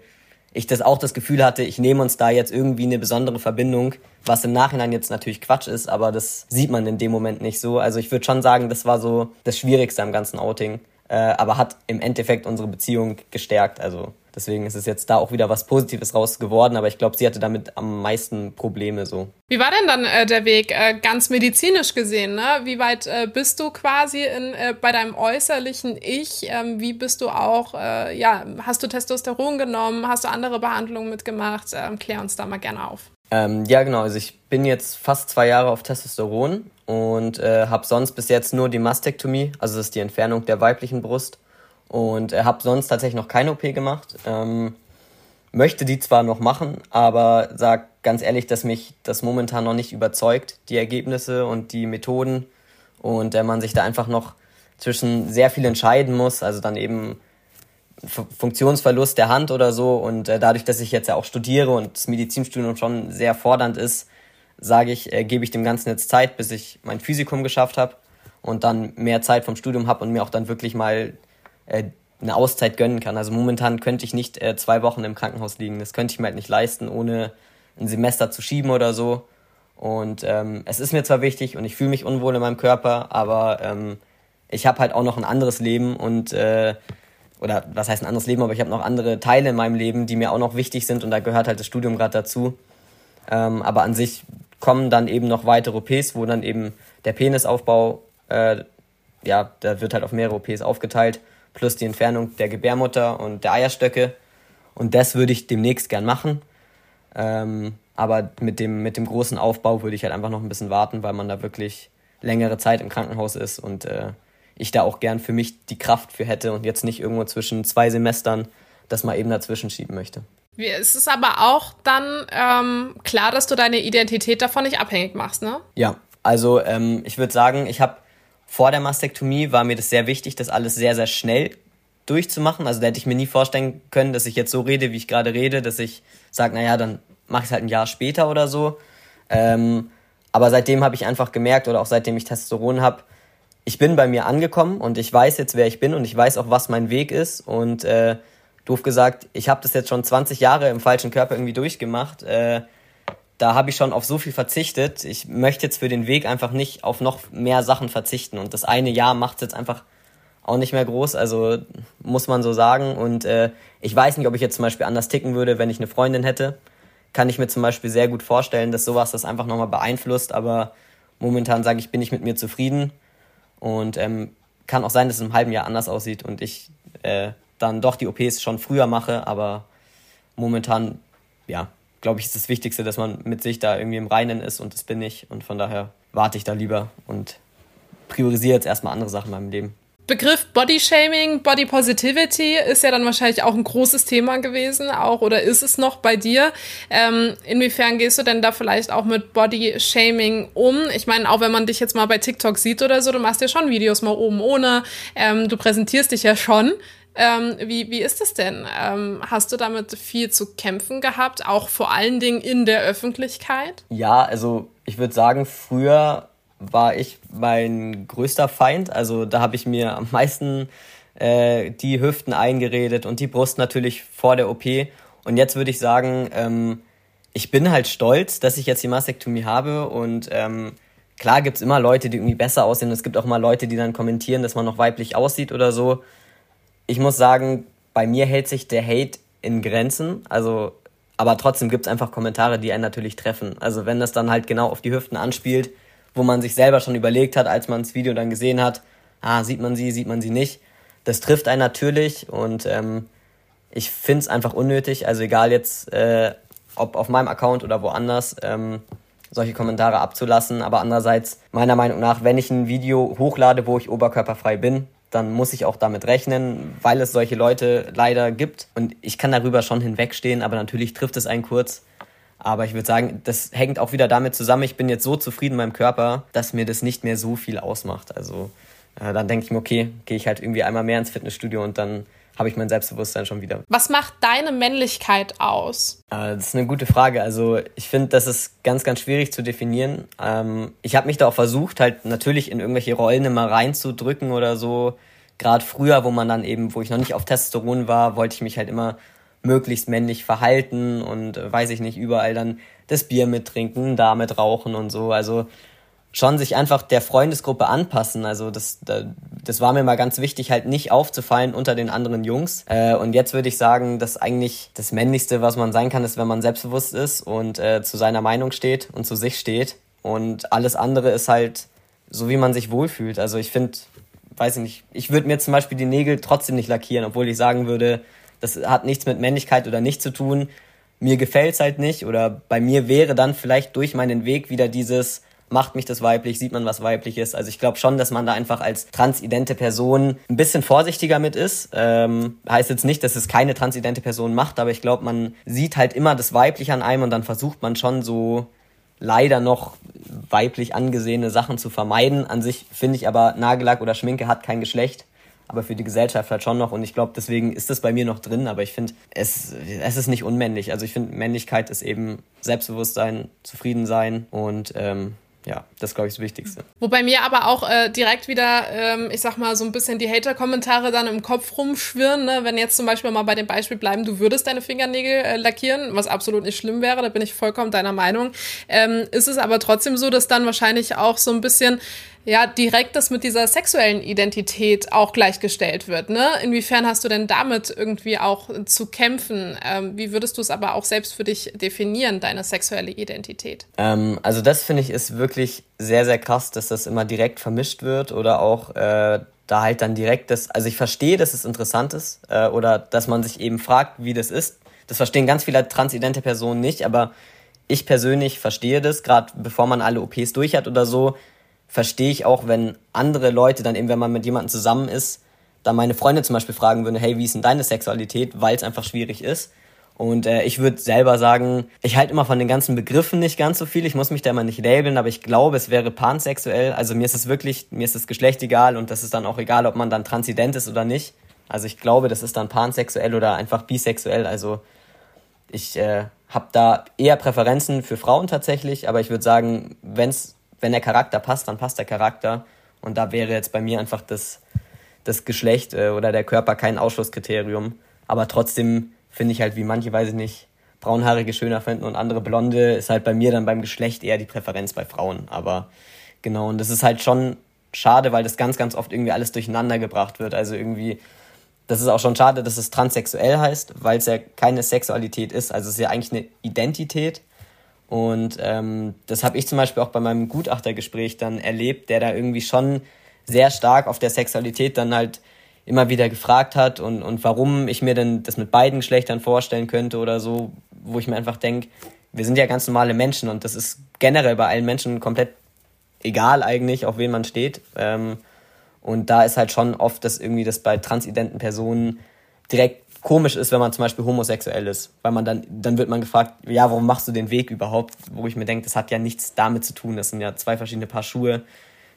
ich das auch das Gefühl hatte, ich nehme uns da jetzt irgendwie eine besondere Verbindung, was im Nachhinein jetzt natürlich Quatsch ist, aber das sieht man in dem Moment nicht so. Also ich würde schon sagen, das war so das Schwierigste am ganzen Outing, äh, aber hat im Endeffekt unsere Beziehung gestärkt. Also Deswegen ist es jetzt da auch wieder was Positives raus geworden, aber ich glaube, sie hatte damit am meisten Probleme so. Wie war denn dann äh, der Weg äh, ganz medizinisch gesehen? Ne? Wie weit äh, bist du quasi in, äh, bei deinem äußerlichen Ich? Ähm, wie bist du auch, äh, ja, hast du Testosteron genommen? Hast du andere Behandlungen mitgemacht? Ähm, klär uns da mal gerne auf. Ähm, ja, genau. Also ich bin jetzt fast zwei Jahre auf Testosteron und äh, habe sonst bis jetzt nur die Mastektomie, also das ist die Entfernung der weiblichen Brust. Und äh, habe sonst tatsächlich noch keine OP gemacht. Ähm, möchte die zwar noch machen, aber sag ganz ehrlich, dass mich das momentan noch nicht überzeugt, die Ergebnisse und die Methoden. Und äh, man sich da einfach noch zwischen sehr viel entscheiden muss. Also dann eben Funktionsverlust der Hand oder so. Und äh, dadurch, dass ich jetzt ja auch studiere und das Medizinstudium schon sehr fordernd ist, sage ich, äh, gebe ich dem Ganzen jetzt Zeit, bis ich mein Physikum geschafft habe und dann mehr Zeit vom Studium habe und mir auch dann wirklich mal äh, eine Auszeit gönnen kann. Also momentan könnte ich nicht äh, zwei Wochen im Krankenhaus liegen. Das könnte ich mir halt nicht leisten, ohne ein Semester zu schieben oder so. Und ähm, es ist mir zwar wichtig und ich fühle mich unwohl in meinem Körper, aber ähm, ich habe halt auch noch ein anderes Leben und äh, oder was heißt ein anderes Leben, aber ich habe noch andere Teile in meinem Leben, die mir auch noch wichtig sind und da gehört halt das Studium gerade dazu. Ähm, aber an sich kommen dann eben noch weitere OPs, wo dann eben der Penisaufbau, äh, ja, da wird halt auf mehrere OPs aufgeteilt, plus die Entfernung der Gebärmutter und der Eierstöcke. Und das würde ich demnächst gern machen. Ähm, aber mit dem, mit dem großen Aufbau würde ich halt einfach noch ein bisschen warten, weil man da wirklich längere Zeit im Krankenhaus ist und äh, ich da auch gern für mich die Kraft für hätte und jetzt nicht irgendwo zwischen zwei Semestern das mal eben dazwischen schieben möchte. Es ist aber auch dann ähm, klar, dass du deine Identität davon nicht abhängig machst, ne? Ja, also ähm, ich würde sagen, ich habe vor der Mastektomie war mir das sehr wichtig, das alles sehr, sehr schnell durchzumachen. Also da hätte ich mir nie vorstellen können, dass ich jetzt so rede, wie ich gerade rede, dass ich sage, naja, dann mache ich es halt ein Jahr später oder so. Ähm, aber seitdem habe ich einfach gemerkt, oder auch seitdem ich Testosteron habe, ich bin bei mir angekommen und ich weiß jetzt, wer ich bin und ich weiß auch, was mein Weg ist. Und äh, doof gesagt, ich habe das jetzt schon 20 Jahre im falschen Körper irgendwie durchgemacht. Äh, da habe ich schon auf so viel verzichtet. Ich möchte jetzt für den Weg einfach nicht auf noch mehr Sachen verzichten. Und das eine Jahr macht es jetzt einfach auch nicht mehr groß, also muss man so sagen. Und äh, ich weiß nicht, ob ich jetzt zum Beispiel anders ticken würde, wenn ich eine Freundin hätte. Kann ich mir zum Beispiel sehr gut vorstellen, dass sowas das einfach nochmal beeinflusst. Aber momentan sage ich, bin ich mit mir zufrieden. Und ähm, kann auch sein, dass es im halben Jahr anders aussieht und ich äh, dann doch die OPs schon früher mache, aber momentan, ja, glaube ich, ist das Wichtigste, dass man mit sich da irgendwie im Reinen ist und das bin ich und von daher warte ich da lieber und priorisiere jetzt erstmal andere Sachen in meinem Leben. Begriff Body Shaming, Body Positivity ist ja dann wahrscheinlich auch ein großes Thema gewesen, auch oder ist es noch bei dir? Ähm, inwiefern gehst du denn da vielleicht auch mit Body Shaming um? Ich meine, auch wenn man dich jetzt mal bei TikTok sieht oder so, du machst ja schon Videos mal oben ohne, ähm, du präsentierst dich ja schon. Ähm, wie, wie ist das denn? Ähm, hast du damit viel zu kämpfen gehabt, auch vor allen Dingen in der Öffentlichkeit? Ja, also ich würde sagen, früher war ich mein größter Feind. Also da habe ich mir am meisten äh, die Hüften eingeredet und die Brust natürlich vor der OP. Und jetzt würde ich sagen, ähm, ich bin halt stolz, dass ich jetzt die Mastektomie habe und ähm, klar gibt's immer Leute, die irgendwie besser aussehen. Es gibt auch mal Leute, die dann kommentieren, dass man noch weiblich aussieht oder so. Ich muss sagen, bei mir hält sich der Hate in Grenzen. Also, aber trotzdem gibt's einfach Kommentare, die einen natürlich treffen. Also wenn das dann halt genau auf die Hüften anspielt, wo man sich selber schon überlegt hat, als man das Video dann gesehen hat, ah, sieht man sie, sieht man sie nicht. Das trifft einen natürlich und ähm, ich finde es einfach unnötig, also egal jetzt, äh, ob auf meinem Account oder woanders, ähm, solche Kommentare abzulassen. Aber andererseits, meiner Meinung nach, wenn ich ein Video hochlade, wo ich oberkörperfrei bin, dann muss ich auch damit rechnen, weil es solche Leute leider gibt. Und ich kann darüber schon hinwegstehen, aber natürlich trifft es einen kurz. Aber ich würde sagen, das hängt auch wieder damit zusammen, ich bin jetzt so zufrieden mit meinem Körper, dass mir das nicht mehr so viel ausmacht. Also äh, dann denke ich mir, okay, gehe ich halt irgendwie einmal mehr ins Fitnessstudio und dann habe ich mein Selbstbewusstsein schon wieder. Was macht deine Männlichkeit aus? Äh, das ist eine gute Frage. Also ich finde, das ist ganz, ganz schwierig zu definieren. Ähm, ich habe mich da auch versucht, halt natürlich in irgendwelche Rollen immer reinzudrücken oder so. Gerade früher, wo man dann eben, wo ich noch nicht auf Testosteron war, wollte ich mich halt immer möglichst männlich verhalten und äh, weiß ich nicht, überall dann das Bier mittrinken, da mit rauchen und so. Also schon sich einfach der Freundesgruppe anpassen. Also das, das war mir mal ganz wichtig, halt nicht aufzufallen unter den anderen Jungs. Äh, und jetzt würde ich sagen, dass eigentlich das Männlichste, was man sein kann, ist, wenn man selbstbewusst ist und äh, zu seiner Meinung steht und zu sich steht. Und alles andere ist halt so, wie man sich wohlfühlt. Also ich finde, weiß ich nicht, ich würde mir zum Beispiel die Nägel trotzdem nicht lackieren, obwohl ich sagen würde, das hat nichts mit Männlichkeit oder nicht zu tun. mir gefällt's halt nicht oder bei mir wäre dann vielleicht durch meinen Weg wieder dieses macht mich das weiblich, sieht man was weiblich ist. Also ich glaube schon, dass man da einfach als transidente Person ein bisschen vorsichtiger mit ist. Ähm, heißt jetzt nicht, dass es keine transidente Person macht, aber ich glaube, man sieht halt immer das Weibliche an einem und dann versucht man schon so leider noch weiblich angesehene Sachen zu vermeiden. An sich finde ich aber Nagellack oder Schminke hat kein Geschlecht aber für die Gesellschaft halt schon noch. Und ich glaube, deswegen ist das bei mir noch drin. Aber ich finde, es, es ist nicht unmännlich. Also ich finde, Männlichkeit ist eben Selbstbewusstsein, zufrieden sein und ähm, ja, das glaube ich das Wichtigste. Wobei mir aber auch äh, direkt wieder, ähm, ich sag mal, so ein bisschen die Hater-Kommentare dann im Kopf rumschwirren, ne? wenn jetzt zum Beispiel mal bei dem Beispiel bleiben, du würdest deine Fingernägel äh, lackieren, was absolut nicht schlimm wäre, da bin ich vollkommen deiner Meinung. Ähm, ist es aber trotzdem so, dass dann wahrscheinlich auch so ein bisschen ja direkt das mit dieser sexuellen Identität auch gleichgestellt wird. Ne? Inwiefern hast du denn damit irgendwie auch zu kämpfen? Ähm, wie würdest du es aber auch selbst für dich definieren, deine sexuelle Identität? Ähm, also das finde ich ist wirklich sehr, sehr krass, dass das immer direkt vermischt wird oder auch äh, da halt dann direkt das, also ich verstehe, dass es interessant ist äh, oder dass man sich eben fragt, wie das ist. Das verstehen ganz viele transidente Personen nicht, aber ich persönlich verstehe das, gerade bevor man alle OPs durch hat oder so, verstehe ich auch, wenn andere Leute dann eben, wenn man mit jemandem zusammen ist, dann meine Freunde zum Beispiel fragen würden, hey, wie ist denn deine Sexualität, weil es einfach schwierig ist. Und äh, ich würde selber sagen, ich halte immer von den ganzen Begriffen nicht ganz so viel. Ich muss mich da immer nicht labeln, aber ich glaube, es wäre pansexuell. Also mir ist es wirklich, mir ist das Geschlecht egal und das ist dann auch egal, ob man dann transident ist oder nicht. Also ich glaube, das ist dann pansexuell oder einfach bisexuell. Also ich äh, habe da eher Präferenzen für Frauen tatsächlich, aber ich würde sagen, wenn es wenn der Charakter passt, dann passt der Charakter. Und da wäre jetzt bei mir einfach das, das Geschlecht äh, oder der Körper kein Ausschlusskriterium. Aber trotzdem finde ich halt, wie manche, weiß ich nicht, braunhaarige schöner finden und andere blonde, ist halt bei mir dann beim Geschlecht eher die Präferenz bei Frauen. Aber genau, und das ist halt schon schade, weil das ganz, ganz oft irgendwie alles durcheinander gebracht wird. Also irgendwie, das ist auch schon schade, dass es transsexuell heißt, weil es ja keine Sexualität ist. Also es ist ja eigentlich eine Identität. Und ähm, das habe ich zum Beispiel auch bei meinem Gutachtergespräch dann erlebt, der da irgendwie schon sehr stark auf der Sexualität dann halt immer wieder gefragt hat und, und warum ich mir denn das mit beiden Geschlechtern vorstellen könnte oder so, wo ich mir einfach denke, wir sind ja ganz normale Menschen und das ist generell bei allen Menschen komplett egal eigentlich, auf wen man steht. Ähm, und da ist halt schon oft, dass irgendwie das bei transidenten Personen direkt komisch ist, wenn man zum Beispiel homosexuell ist, weil man dann, dann wird man gefragt, ja, warum machst du den Weg überhaupt? Wo ich mir denke, das hat ja nichts damit zu tun, das sind ja zwei verschiedene Paar Schuhe.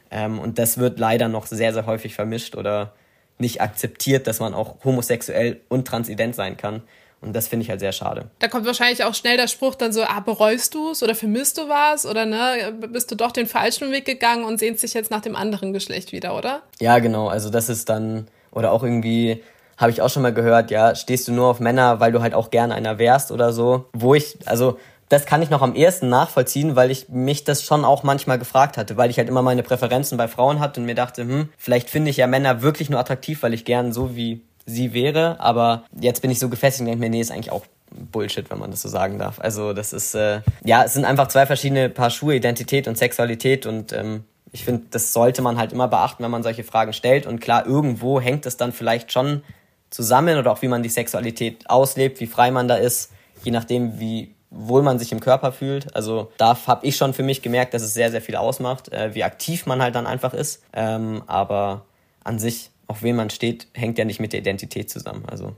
Ähm, und das wird leider noch sehr, sehr häufig vermischt oder nicht akzeptiert, dass man auch homosexuell und transident sein kann. Und das finde ich halt sehr schade. Da kommt wahrscheinlich auch schnell der Spruch dann so, ah, bereust du es oder vermisst du was? Oder ne, bist du doch den falschen Weg gegangen und sehnst dich jetzt nach dem anderen Geschlecht wieder, oder? Ja, genau. Also das ist dann, oder auch irgendwie, habe ich auch schon mal gehört, ja, stehst du nur auf Männer, weil du halt auch gerne einer wärst oder so. Wo ich, also das kann ich noch am ehesten nachvollziehen, weil ich mich das schon auch manchmal gefragt hatte, weil ich halt immer meine Präferenzen bei Frauen hatte und mir dachte, hm, vielleicht finde ich ja Männer wirklich nur attraktiv, weil ich gern so wie sie wäre, aber jetzt bin ich so gefestigt und denke mir, nee, ist eigentlich auch Bullshit, wenn man das so sagen darf. Also das ist, äh, ja, es sind einfach zwei verschiedene Paar Schuhe, Identität und Sexualität und ähm, ich finde, das sollte man halt immer beachten, wenn man solche Fragen stellt und klar, irgendwo hängt es dann vielleicht schon zusammen oder auch wie man die Sexualität auslebt, wie frei man da ist, je nachdem, wie wohl man sich im Körper fühlt. Also da habe ich schon für mich gemerkt, dass es sehr, sehr viel ausmacht, äh, wie aktiv man halt dann einfach ist. Ähm, aber an sich, auf wen man steht, hängt ja nicht mit der Identität zusammen. Also.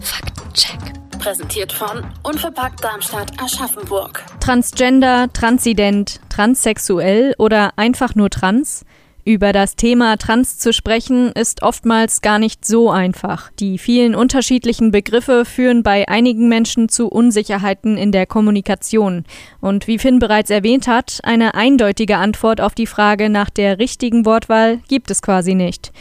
Faktencheck. Präsentiert von Unverpackt Darmstadt Aschaffenburg. Transgender, transident, transsexuell oder einfach nur trans? Über das Thema Trans zu sprechen ist oftmals gar nicht so einfach. Die vielen unterschiedlichen Begriffe führen bei einigen Menschen zu Unsicherheiten in der Kommunikation. Und wie Finn bereits erwähnt hat, eine eindeutige Antwort auf die Frage nach der richtigen Wortwahl gibt es quasi nicht.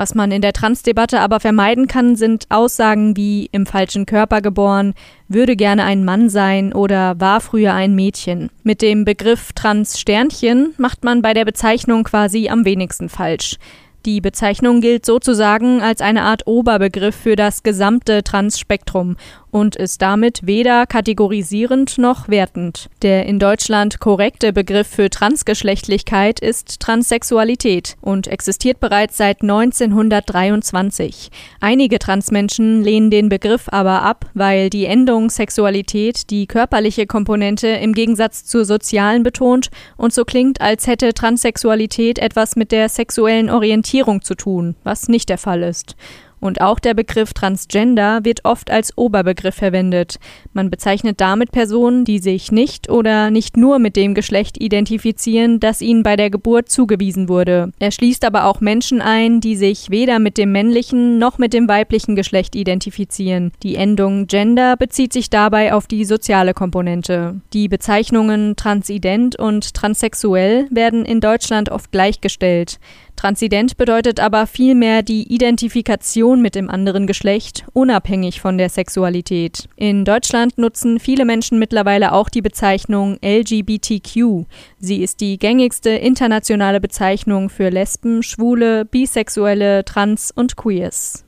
Was man in der Transdebatte aber vermeiden kann, sind Aussagen wie im falschen Körper geboren, würde gerne ein Mann sein oder war früher ein Mädchen. Mit dem Begriff Trans-Sternchen macht man bei der Bezeichnung quasi am wenigsten falsch. Die Bezeichnung gilt sozusagen als eine Art Oberbegriff für das gesamte Trans-Spektrum und ist damit weder kategorisierend noch wertend. Der in Deutschland korrekte Begriff für Transgeschlechtlichkeit ist Transsexualität und existiert bereits seit 1923. Einige Transmenschen lehnen den Begriff aber ab, weil die Endung Sexualität die körperliche Komponente im Gegensatz zur sozialen betont und so klingt, als hätte Transsexualität etwas mit der sexuellen Orientierung zu tun, was nicht der Fall ist. Und auch der Begriff Transgender wird oft als Oberbegriff verwendet. Man bezeichnet damit Personen, die sich nicht oder nicht nur mit dem Geschlecht identifizieren, das ihnen bei der Geburt zugewiesen wurde. Er schließt aber auch Menschen ein, die sich weder mit dem männlichen noch mit dem weiblichen Geschlecht identifizieren. Die Endung Gender bezieht sich dabei auf die soziale Komponente. Die Bezeichnungen transident und transsexuell werden in Deutschland oft gleichgestellt. Transident bedeutet aber vielmehr die Identifikation mit dem anderen Geschlecht, unabhängig von der Sexualität. In Deutschland nutzen viele Menschen mittlerweile auch die Bezeichnung LGBTQ. Sie ist die gängigste internationale Bezeichnung für Lesben, Schwule, Bisexuelle, Trans und Queers.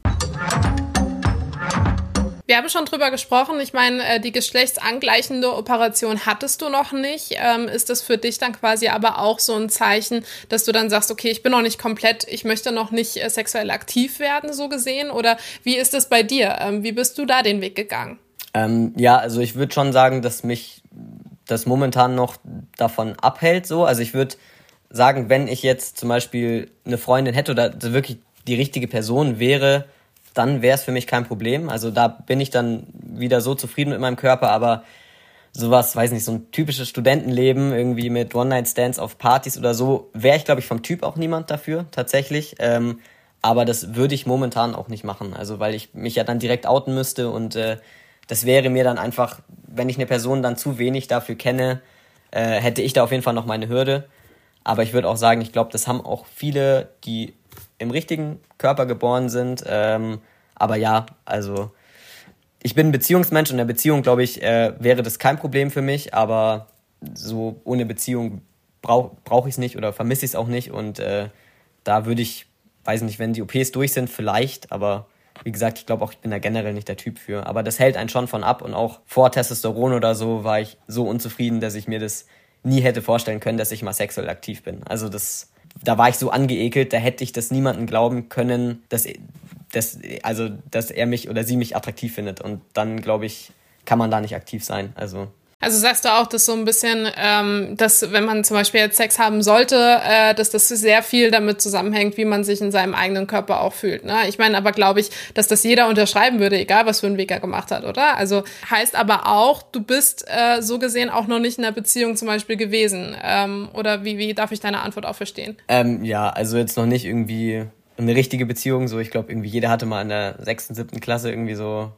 Wir haben schon drüber gesprochen. Ich meine, äh, die geschlechtsangleichende Operation hattest du noch nicht. Ähm, ist das für dich dann quasi aber auch so ein Zeichen, dass du dann sagst, okay, ich bin noch nicht komplett, ich möchte noch nicht äh, sexuell aktiv werden, so gesehen? Oder wie ist es bei dir? Ähm, wie bist du da den Weg gegangen? Ähm, ja, also ich würde schon sagen, dass mich das momentan noch davon abhält, so. Also ich würde sagen, wenn ich jetzt zum Beispiel eine Freundin hätte oder wirklich die richtige Person wäre, dann wäre es für mich kein Problem. Also da bin ich dann wieder so zufrieden mit meinem Körper, aber sowas, weiß nicht, so ein typisches Studentenleben, irgendwie mit One-Night-Stands auf Partys oder so, wäre ich, glaube ich, vom Typ auch niemand dafür, tatsächlich. Ähm, aber das würde ich momentan auch nicht machen. Also weil ich mich ja dann direkt outen müsste und äh, das wäre mir dann einfach, wenn ich eine Person dann zu wenig dafür kenne, äh, hätte ich da auf jeden Fall noch meine Hürde. Aber ich würde auch sagen, ich glaube, das haben auch viele, die im richtigen Körper geboren sind. Ähm, aber ja, also ich bin ein Beziehungsmensch und in der Beziehung, glaube ich, äh, wäre das kein Problem für mich, aber so ohne Beziehung brauche brauch ich es nicht oder vermisse ich es auch nicht. Und äh, da würde ich, weiß nicht, wenn die OPs durch sind, vielleicht, aber wie gesagt, ich glaube auch, ich bin da generell nicht der Typ für. Aber das hält einen schon von ab und auch vor Testosteron oder so war ich so unzufrieden, dass ich mir das nie hätte vorstellen können, dass ich mal sexuell aktiv bin. Also das da war ich so angeekelt, da hätte ich das niemandem glauben können, dass, dass, also, dass er mich oder sie mich attraktiv findet. Und dann, glaube ich, kann man da nicht aktiv sein. Also also sagst du auch, dass so ein bisschen, ähm, dass wenn man zum Beispiel jetzt Sex haben sollte, äh, dass das sehr viel damit zusammenhängt, wie man sich in seinem eigenen Körper auch fühlt. Ne? Ich meine aber, glaube ich, dass das jeder unterschreiben würde, egal was für einen Weg er gemacht hat, oder? Also heißt aber auch, du bist äh, so gesehen auch noch nicht in einer Beziehung zum Beispiel gewesen. Ähm, oder wie, wie darf ich deine Antwort auch verstehen? Ähm, ja, also jetzt noch nicht irgendwie eine richtige Beziehung. So, ich glaube, irgendwie jeder hatte mal in der sechsten, siebten Klasse irgendwie so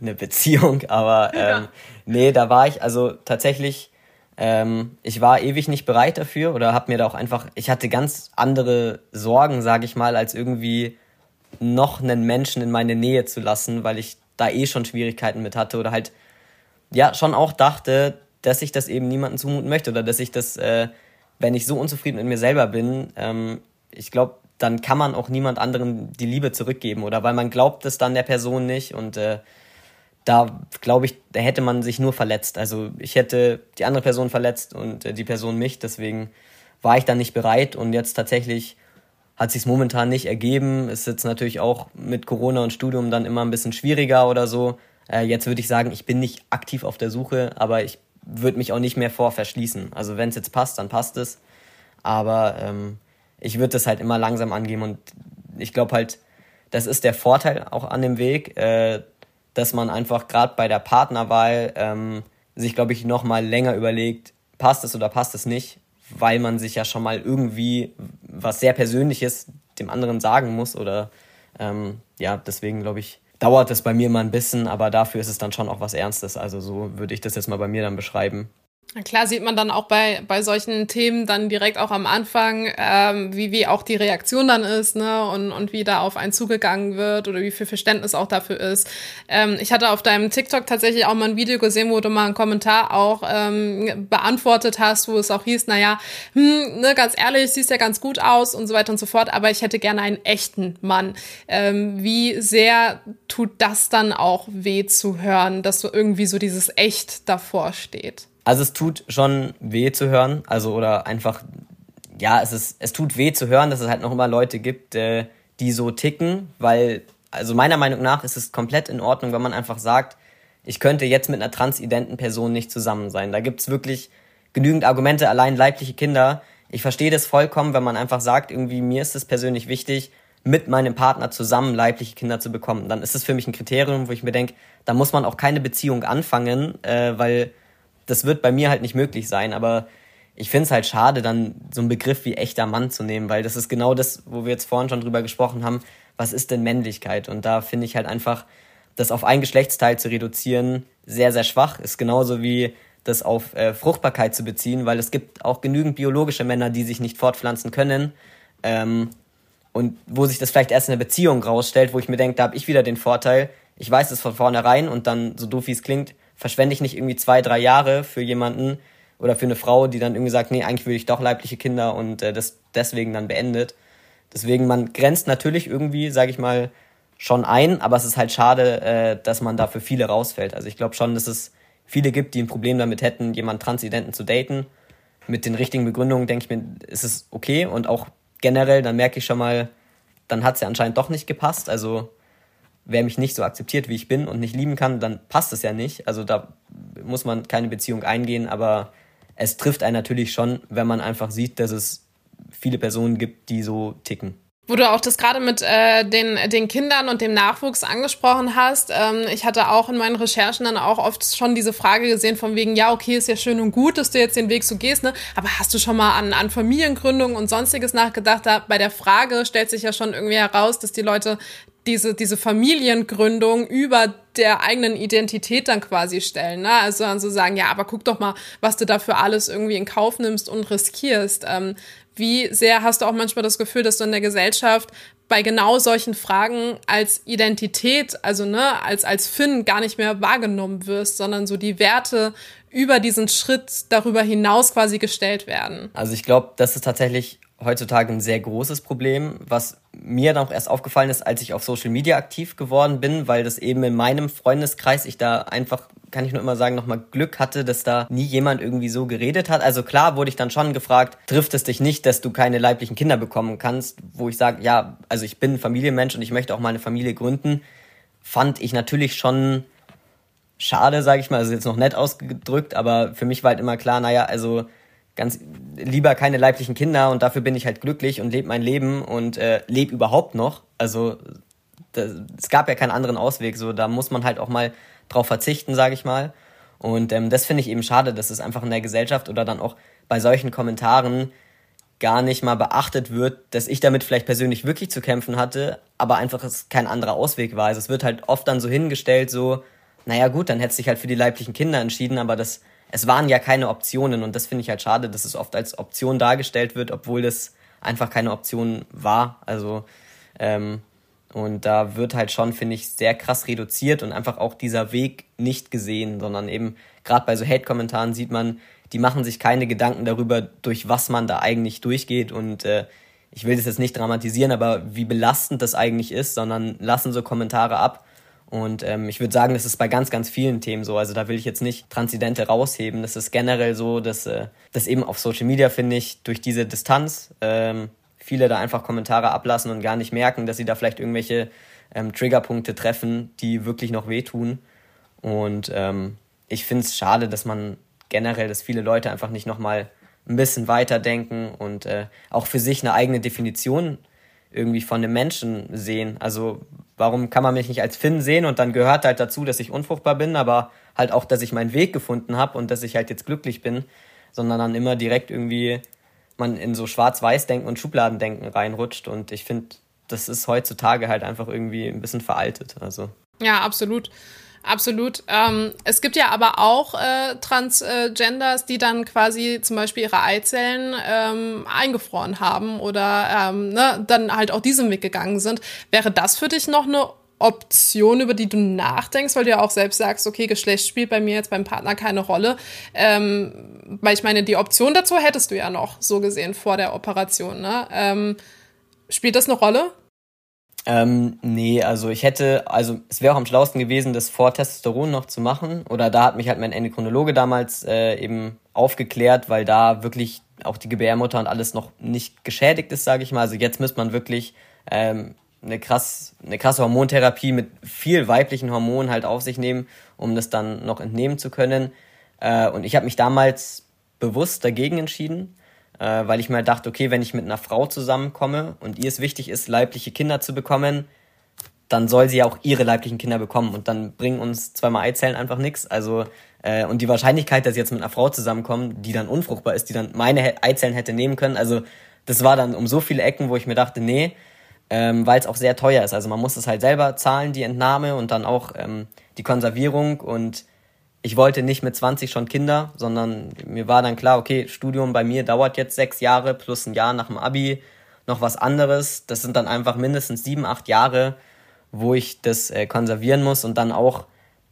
eine Beziehung, aber ähm, ja. nee, da war ich also tatsächlich, ähm, ich war ewig nicht bereit dafür oder habe mir da auch einfach, ich hatte ganz andere Sorgen, sage ich mal, als irgendwie noch einen Menschen in meine Nähe zu lassen, weil ich da eh schon Schwierigkeiten mit hatte oder halt ja schon auch dachte, dass ich das eben niemandem zumuten möchte oder dass ich das, äh, wenn ich so unzufrieden mit mir selber bin, ähm, ich glaube, dann kann man auch niemand anderem die Liebe zurückgeben oder weil man glaubt es dann der Person nicht und äh, da glaube ich, da hätte man sich nur verletzt. Also ich hätte die andere Person verletzt und äh, die Person mich, deswegen war ich dann nicht bereit und jetzt tatsächlich hat sich momentan nicht ergeben. Ist jetzt natürlich auch mit Corona und Studium dann immer ein bisschen schwieriger oder so. Äh, jetzt würde ich sagen, ich bin nicht aktiv auf der Suche, aber ich würde mich auch nicht mehr vor verschließen. Also wenn es jetzt passt, dann passt es. Aber ähm, ich würde das halt immer langsam angehen und ich glaube halt, das ist der Vorteil auch an dem Weg. Äh, dass man einfach gerade bei der Partnerwahl ähm, sich, glaube ich, noch mal länger überlegt, passt es oder passt es nicht, weil man sich ja schon mal irgendwie was sehr Persönliches dem anderen sagen muss oder ähm, ja, deswegen glaube ich, dauert es bei mir mal ein bisschen, aber dafür ist es dann schon auch was Ernstes. Also so würde ich das jetzt mal bei mir dann beschreiben. Klar sieht man dann auch bei, bei solchen Themen dann direkt auch am Anfang, ähm, wie, wie auch die Reaktion dann ist, ne, und, und wie da auf einen zugegangen wird oder wie viel Verständnis auch dafür ist. Ähm, ich hatte auf deinem TikTok tatsächlich auch mal ein Video gesehen, wo du mal einen Kommentar auch ähm, beantwortet hast, wo es auch hieß, naja, hm, ne, ganz ehrlich, siehst ja ganz gut aus und so weiter und so fort, aber ich hätte gerne einen echten Mann. Ähm, wie sehr tut das dann auch weh zu hören, dass so irgendwie so dieses Echt davor steht? Also es tut schon weh zu hören, also oder einfach, ja, es ist, es tut weh zu hören, dass es halt noch immer Leute gibt, äh, die so ticken, weil, also meiner Meinung nach ist es komplett in Ordnung, wenn man einfach sagt, ich könnte jetzt mit einer transidenten Person nicht zusammen sein. Da gibt's wirklich genügend Argumente, allein leibliche Kinder. Ich verstehe das vollkommen, wenn man einfach sagt, irgendwie mir ist es persönlich wichtig, mit meinem Partner zusammen leibliche Kinder zu bekommen. Dann ist es für mich ein Kriterium, wo ich mir denke, da muss man auch keine Beziehung anfangen, äh, weil das wird bei mir halt nicht möglich sein, aber ich finde es halt schade, dann so einen Begriff wie echter Mann zu nehmen, weil das ist genau das, wo wir jetzt vorhin schon drüber gesprochen haben, was ist denn Männlichkeit? Und da finde ich halt einfach, das auf ein Geschlechtsteil zu reduzieren, sehr, sehr schwach. Ist genauso wie das auf äh, Fruchtbarkeit zu beziehen, weil es gibt auch genügend biologische Männer, die sich nicht fortpflanzen können. Ähm, und wo sich das vielleicht erst in der Beziehung rausstellt, wo ich mir denke, da habe ich wieder den Vorteil, ich weiß es von vornherein und dann, so doof wie es klingt, verschwende ich nicht irgendwie zwei, drei Jahre für jemanden oder für eine Frau, die dann irgendwie sagt, nee, eigentlich will ich doch leibliche Kinder und äh, das deswegen dann beendet. Deswegen, man grenzt natürlich irgendwie, sage ich mal, schon ein, aber es ist halt schade, äh, dass man da für viele rausfällt. Also ich glaube schon, dass es viele gibt, die ein Problem damit hätten, jemanden Transidenten zu daten. Mit den richtigen Begründungen denke ich mir, ist es okay und auch generell, dann merke ich schon mal, dann hat es ja anscheinend doch nicht gepasst. Also wer mich nicht so akzeptiert, wie ich bin und nicht lieben kann, dann passt es ja nicht. Also da muss man keine Beziehung eingehen, aber es trifft einen natürlich schon, wenn man einfach sieht, dass es viele Personen gibt, die so ticken. Wo du auch das gerade mit äh, den, den Kindern und dem Nachwuchs angesprochen hast. Ähm, ich hatte auch in meinen Recherchen dann auch oft schon diese Frage gesehen von wegen, ja, okay, ist ja schön und gut, dass du jetzt den Weg so gehst, ne? Aber hast du schon mal an, an Familiengründung und sonstiges nachgedacht? Da bei der Frage stellt sich ja schon irgendwie heraus, dass die Leute diese, diese Familiengründung über der eigenen Identität dann quasi stellen. Ne? Also dann so sagen, ja, aber guck doch mal, was du dafür alles irgendwie in Kauf nimmst und riskierst. Ähm, wie sehr hast du auch manchmal das Gefühl, dass du in der Gesellschaft bei genau solchen Fragen als Identität, also ne, als, als Finn gar nicht mehr wahrgenommen wirst, sondern so die Werte über diesen Schritt darüber hinaus quasi gestellt werden? Also ich glaube, das ist tatsächlich heutzutage ein sehr großes Problem, was mir dann auch erst aufgefallen ist, als ich auf Social Media aktiv geworden bin, weil das eben in meinem Freundeskreis ich da einfach, kann ich nur immer sagen, nochmal Glück hatte, dass da nie jemand irgendwie so geredet hat. Also klar wurde ich dann schon gefragt, trifft es dich nicht, dass du keine leiblichen Kinder bekommen kannst, wo ich sage, ja, also ich bin ein Familienmensch und ich möchte auch mal eine Familie gründen, fand ich natürlich schon schade, sage ich mal, also jetzt noch nett ausgedrückt, aber für mich war halt immer klar, naja, also ganz lieber keine leiblichen Kinder und dafür bin ich halt glücklich und lebe mein Leben und äh, lebe überhaupt noch. Also das, es gab ja keinen anderen Ausweg. So, da muss man halt auch mal drauf verzichten, sage ich mal. Und ähm, das finde ich eben schade, dass es einfach in der Gesellschaft oder dann auch bei solchen Kommentaren gar nicht mal beachtet wird, dass ich damit vielleicht persönlich wirklich zu kämpfen hatte, aber einfach es kein anderer Ausweg war. Also es wird halt oft dann so hingestellt, so, naja gut, dann hättest du dich halt für die leiblichen Kinder entschieden, aber das es waren ja keine Optionen und das finde ich halt schade, dass es oft als Option dargestellt wird, obwohl das einfach keine Option war. Also ähm, und da wird halt schon, finde ich, sehr krass reduziert und einfach auch dieser Weg nicht gesehen, sondern eben gerade bei so Hate-Kommentaren sieht man, die machen sich keine Gedanken darüber, durch was man da eigentlich durchgeht und äh, ich will das jetzt nicht dramatisieren, aber wie belastend das eigentlich ist, sondern lassen so Kommentare ab und ähm, ich würde sagen, das ist bei ganz, ganz vielen Themen so. Also da will ich jetzt nicht Transidente rausheben. Das ist generell so, dass, äh, dass eben auf Social Media, finde ich, durch diese Distanz ähm, viele da einfach Kommentare ablassen und gar nicht merken, dass sie da vielleicht irgendwelche ähm, Triggerpunkte treffen, die wirklich noch wehtun. Und ähm, ich finde es schade, dass man generell, dass viele Leute einfach nicht nochmal ein bisschen weiterdenken und äh, auch für sich eine eigene Definition irgendwie von einem Menschen sehen. Also warum kann man mich nicht als Finn sehen und dann gehört halt dazu, dass ich unfruchtbar bin, aber halt auch, dass ich meinen Weg gefunden habe und dass ich halt jetzt glücklich bin, sondern dann immer direkt irgendwie man in so Schwarz-Weiß-Denken und Schubladendenken reinrutscht und ich finde, das ist heutzutage halt einfach irgendwie ein bisschen veraltet. Also. Ja, absolut. Absolut. Ähm, es gibt ja aber auch äh, Transgenders, die dann quasi zum Beispiel ihre Eizellen ähm, eingefroren haben oder ähm, ne, dann halt auch diesen Weg gegangen sind. Wäre das für dich noch eine Option, über die du nachdenkst, weil du ja auch selbst sagst, okay, Geschlecht spielt bei mir jetzt beim Partner keine Rolle. Ähm, weil ich meine, die Option dazu hättest du ja noch, so gesehen, vor der Operation. Ne? Ähm, spielt das eine Rolle? Ähm, nee, also ich hätte, also es wäre auch am schlausten gewesen, das vor Testosteron noch zu machen. Oder da hat mich halt mein Endokrinologe damals äh, eben aufgeklärt, weil da wirklich auch die Gebärmutter und alles noch nicht geschädigt ist, sage ich mal. Also jetzt müsste man wirklich ähm, eine, krass, eine krasse Hormontherapie mit viel weiblichen Hormonen halt auf sich nehmen, um das dann noch entnehmen zu können. Äh, und ich habe mich damals bewusst dagegen entschieden äh, weil ich mir dachte, okay, wenn ich mit einer Frau zusammenkomme und ihr es wichtig ist, leibliche Kinder zu bekommen, dann soll sie ja auch ihre leiblichen Kinder bekommen und dann bringen uns zweimal Eizellen einfach nichts. Also äh, und die Wahrscheinlichkeit, dass ich jetzt mit einer Frau zusammenkomme, die dann unfruchtbar ist, die dann meine Eizellen hätte nehmen können, also das war dann um so viele Ecken, wo ich mir dachte, nee, ähm, weil es auch sehr teuer ist. Also man muss es halt selber zahlen, die Entnahme und dann auch ähm, die Konservierung und ich wollte nicht mit 20 schon Kinder, sondern mir war dann klar, okay, Studium bei mir dauert jetzt sechs Jahre plus ein Jahr nach dem Abi, noch was anderes. Das sind dann einfach mindestens sieben, acht Jahre, wo ich das äh, konservieren muss und dann auch,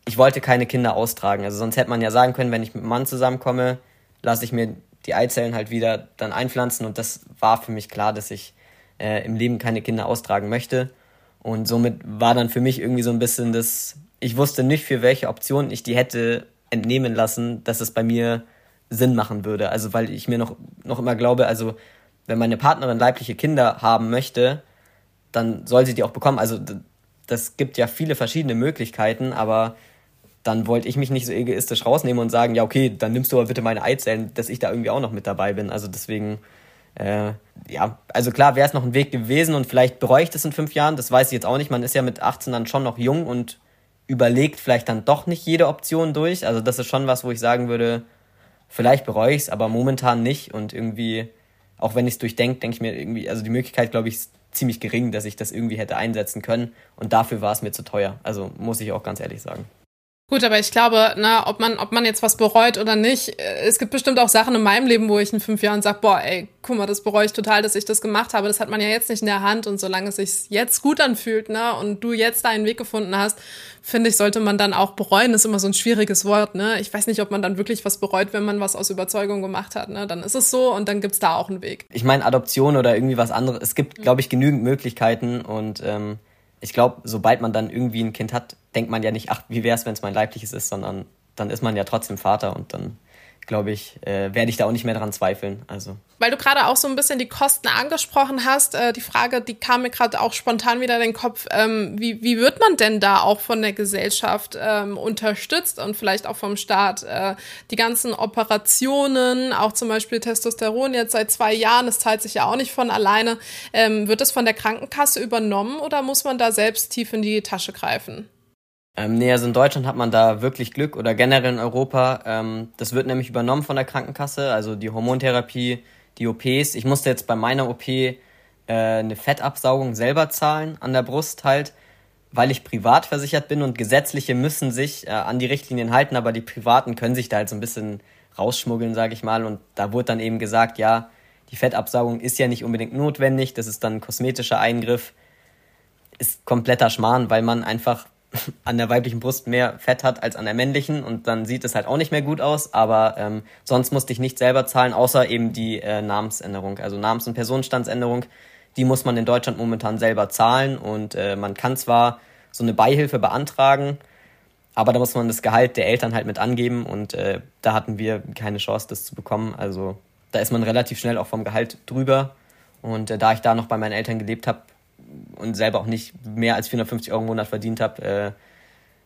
ich wollte keine Kinder austragen. Also sonst hätte man ja sagen können, wenn ich mit einem Mann zusammenkomme, lasse ich mir die Eizellen halt wieder dann einpflanzen und das war für mich klar, dass ich äh, im Leben keine Kinder austragen möchte. Und somit war dann für mich irgendwie so ein bisschen das ich wusste nicht, für welche Option ich die hätte entnehmen lassen, dass es bei mir Sinn machen würde. Also weil ich mir noch, noch immer glaube, also wenn meine Partnerin leibliche Kinder haben möchte, dann soll sie die auch bekommen. Also das gibt ja viele verschiedene Möglichkeiten, aber dann wollte ich mich nicht so egoistisch rausnehmen und sagen, ja, okay, dann nimmst du aber bitte meine Eizellen, dass ich da irgendwie auch noch mit dabei bin. Also deswegen, äh, ja, also klar wäre es noch ein Weg gewesen und vielleicht bereue ich das in fünf Jahren, das weiß ich jetzt auch nicht. Man ist ja mit 18 dann schon noch jung und überlegt vielleicht dann doch nicht jede Option durch. Also das ist schon was, wo ich sagen würde, vielleicht bereue ich es, aber momentan nicht. Und irgendwie, auch wenn ich es durchdenke, denke ich mir irgendwie, also die Möglichkeit, glaube ich, ist ziemlich gering, dass ich das irgendwie hätte einsetzen können. Und dafür war es mir zu teuer. Also muss ich auch ganz ehrlich sagen. Gut, aber ich glaube, na, ob man, ob man jetzt was bereut oder nicht, äh, es gibt bestimmt auch Sachen in meinem Leben, wo ich in fünf Jahren sage, boah, ey, guck mal, das bereue ich total, dass ich das gemacht habe. Das hat man ja jetzt nicht in der Hand und solange es sich jetzt gut anfühlt, ne, und du jetzt deinen Weg gefunden hast, finde ich, sollte man dann auch bereuen. Das ist immer so ein schwieriges Wort, ne. Ich weiß nicht, ob man dann wirklich was bereut, wenn man was aus Überzeugung gemacht hat, ne. Dann ist es so und dann gibt's da auch einen Weg. Ich meine, Adoption oder irgendwie was anderes. Es gibt, glaube ich, genügend Möglichkeiten und ähm, ich glaube, sobald man dann irgendwie ein Kind hat, denkt man ja nicht, ach, wie wäre es, wenn es mein leibliches ist, sondern dann ist man ja trotzdem Vater und dann glaube ich, äh, werde ich da auch nicht mehr dran zweifeln. Also. Weil du gerade auch so ein bisschen die Kosten angesprochen hast, äh, die Frage, die kam mir gerade auch spontan wieder in den Kopf, ähm, wie, wie wird man denn da auch von der Gesellschaft ähm, unterstützt und vielleicht auch vom Staat? Äh, die ganzen Operationen, auch zum Beispiel Testosteron jetzt seit zwei Jahren, das zahlt sich ja auch nicht von alleine. Ähm, wird das von der Krankenkasse übernommen oder muss man da selbst tief in die Tasche greifen? Ähm, nee, also in Deutschland hat man da wirklich Glück oder generell in Europa. Ähm, das wird nämlich übernommen von der Krankenkasse, also die Hormontherapie, die OPs. Ich musste jetzt bei meiner OP äh, eine Fettabsaugung selber zahlen an der Brust halt, weil ich privat versichert bin und gesetzliche müssen sich äh, an die Richtlinien halten, aber die privaten können sich da halt so ein bisschen rausschmuggeln, sage ich mal. Und da wurde dann eben gesagt, ja, die Fettabsaugung ist ja nicht unbedingt notwendig, das ist dann ein kosmetischer Eingriff. Ist kompletter Schmarrn, weil man einfach an der weiblichen Brust mehr Fett hat als an der männlichen und dann sieht es halt auch nicht mehr gut aus, aber ähm, sonst musste ich nicht selber zahlen, außer eben die äh, Namensänderung, also Namens- und Personenstandsänderung, die muss man in Deutschland momentan selber zahlen und äh, man kann zwar so eine Beihilfe beantragen, aber da muss man das Gehalt der Eltern halt mit angeben und äh, da hatten wir keine Chance, das zu bekommen, also da ist man relativ schnell auch vom Gehalt drüber und äh, da ich da noch bei meinen Eltern gelebt habe, und selber auch nicht mehr als 450 Euro im Monat verdient habe, äh,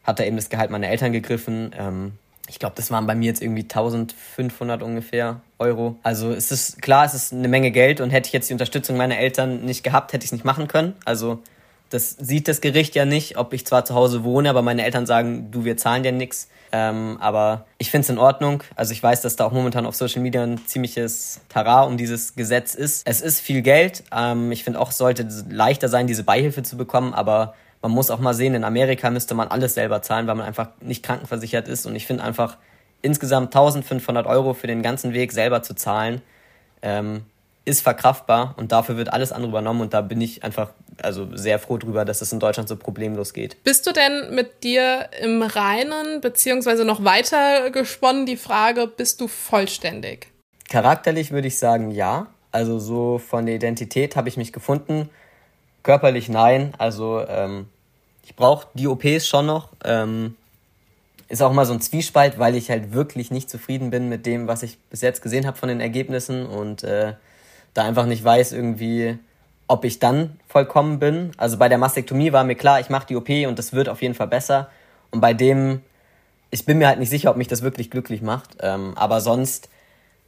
hat er eben das Gehalt meiner Eltern gegriffen. Ähm, ich glaube, das waren bei mir jetzt irgendwie 1500 ungefähr Euro. Also es ist klar, es ist eine Menge Geld und hätte ich jetzt die Unterstützung meiner Eltern nicht gehabt, hätte ich es nicht machen können. Also das sieht das Gericht ja nicht, ob ich zwar zu Hause wohne, aber meine Eltern sagen, du, wir zahlen dir nichts. Ähm, aber ich finde es in Ordnung. Also ich weiß, dass da auch momentan auf Social Media ein ziemliches Tara um dieses Gesetz ist. Es ist viel Geld. Ähm, ich finde auch, es sollte leichter sein, diese Beihilfe zu bekommen, aber man muss auch mal sehen, in Amerika müsste man alles selber zahlen, weil man einfach nicht krankenversichert ist. Und ich finde einfach insgesamt 1500 Euro für den ganzen Weg selber zu zahlen, ähm, ist verkraftbar und dafür wird alles andere übernommen und da bin ich einfach also sehr froh drüber, dass es in Deutschland so problemlos geht. Bist du denn mit dir im Reinen, beziehungsweise noch weiter gesponnen, die Frage, bist du vollständig? Charakterlich würde ich sagen, ja. Also so von der Identität habe ich mich gefunden. Körperlich nein. Also ähm, ich brauche die OPs schon noch. Ähm, ist auch mal so ein Zwiespalt, weil ich halt wirklich nicht zufrieden bin mit dem, was ich bis jetzt gesehen habe von den Ergebnissen und äh, da einfach nicht weiß irgendwie, ob ich dann vollkommen bin. Also bei der Mastektomie war mir klar, ich mache die OP und das wird auf jeden Fall besser. Und bei dem, ich bin mir halt nicht sicher, ob mich das wirklich glücklich macht. Ähm, aber sonst,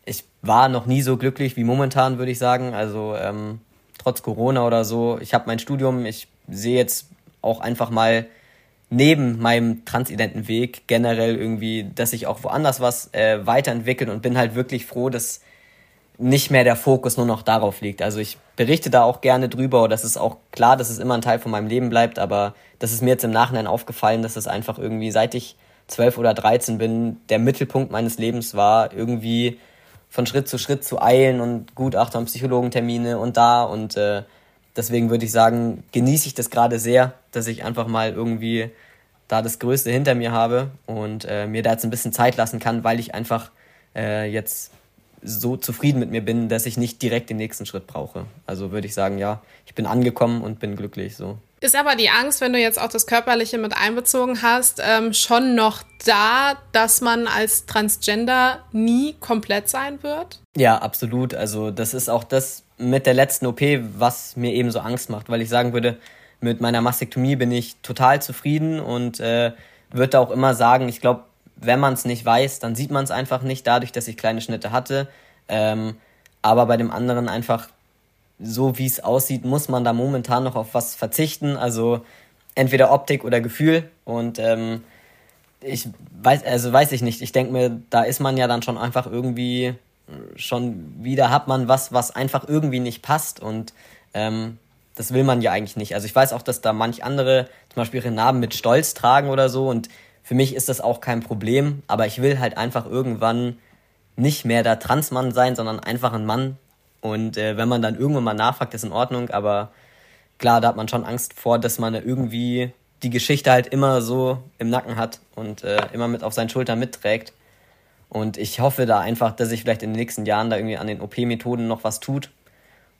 ich war noch nie so glücklich wie momentan, würde ich sagen. Also ähm, trotz Corona oder so. Ich habe mein Studium, ich sehe jetzt auch einfach mal neben meinem transidenten Weg generell irgendwie, dass ich auch woanders was äh, weiterentwickelt und bin halt wirklich froh, dass nicht mehr der Fokus nur noch darauf liegt. Also ich berichte da auch gerne drüber, das ist auch klar, dass es immer ein Teil von meinem Leben bleibt, aber das ist mir jetzt im Nachhinein aufgefallen, dass es einfach irgendwie, seit ich zwölf oder dreizehn bin, der Mittelpunkt meines Lebens war, irgendwie von Schritt zu Schritt zu eilen und Gutachter und Psychologentermine und da. Und äh, deswegen würde ich sagen, genieße ich das gerade sehr, dass ich einfach mal irgendwie da das Größte hinter mir habe und äh, mir da jetzt ein bisschen Zeit lassen kann, weil ich einfach äh, jetzt so zufrieden mit mir bin, dass ich nicht direkt den nächsten Schritt brauche. Also würde ich sagen, ja, ich bin angekommen und bin glücklich so. Ist aber die Angst, wenn du jetzt auch das Körperliche mit einbezogen hast, ähm, schon noch da, dass man als Transgender nie komplett sein wird? Ja, absolut. Also das ist auch das mit der letzten OP, was mir eben so Angst macht, weil ich sagen würde, mit meiner Mastektomie bin ich total zufrieden und äh, würde auch immer sagen, ich glaube, wenn man es nicht weiß, dann sieht man es einfach nicht, dadurch, dass ich kleine Schnitte hatte. Ähm, aber bei dem anderen einfach so, wie es aussieht, muss man da momentan noch auf was verzichten. Also entweder Optik oder Gefühl. Und ähm, ich weiß, also weiß ich nicht. Ich denke mir, da ist man ja dann schon einfach irgendwie schon wieder hat man was, was einfach irgendwie nicht passt und ähm, das will man ja eigentlich nicht. Also ich weiß auch, dass da manch andere zum Beispiel ihre Narben mit Stolz tragen oder so und für mich ist das auch kein Problem, aber ich will halt einfach irgendwann nicht mehr der Transmann sein, sondern einfach ein Mann. Und äh, wenn man dann irgendwann mal nachfragt, ist in Ordnung, aber klar, da hat man schon Angst vor, dass man irgendwie die Geschichte halt immer so im Nacken hat und äh, immer mit auf seinen Schultern mitträgt. Und ich hoffe da einfach, dass sich vielleicht in den nächsten Jahren da irgendwie an den OP-Methoden noch was tut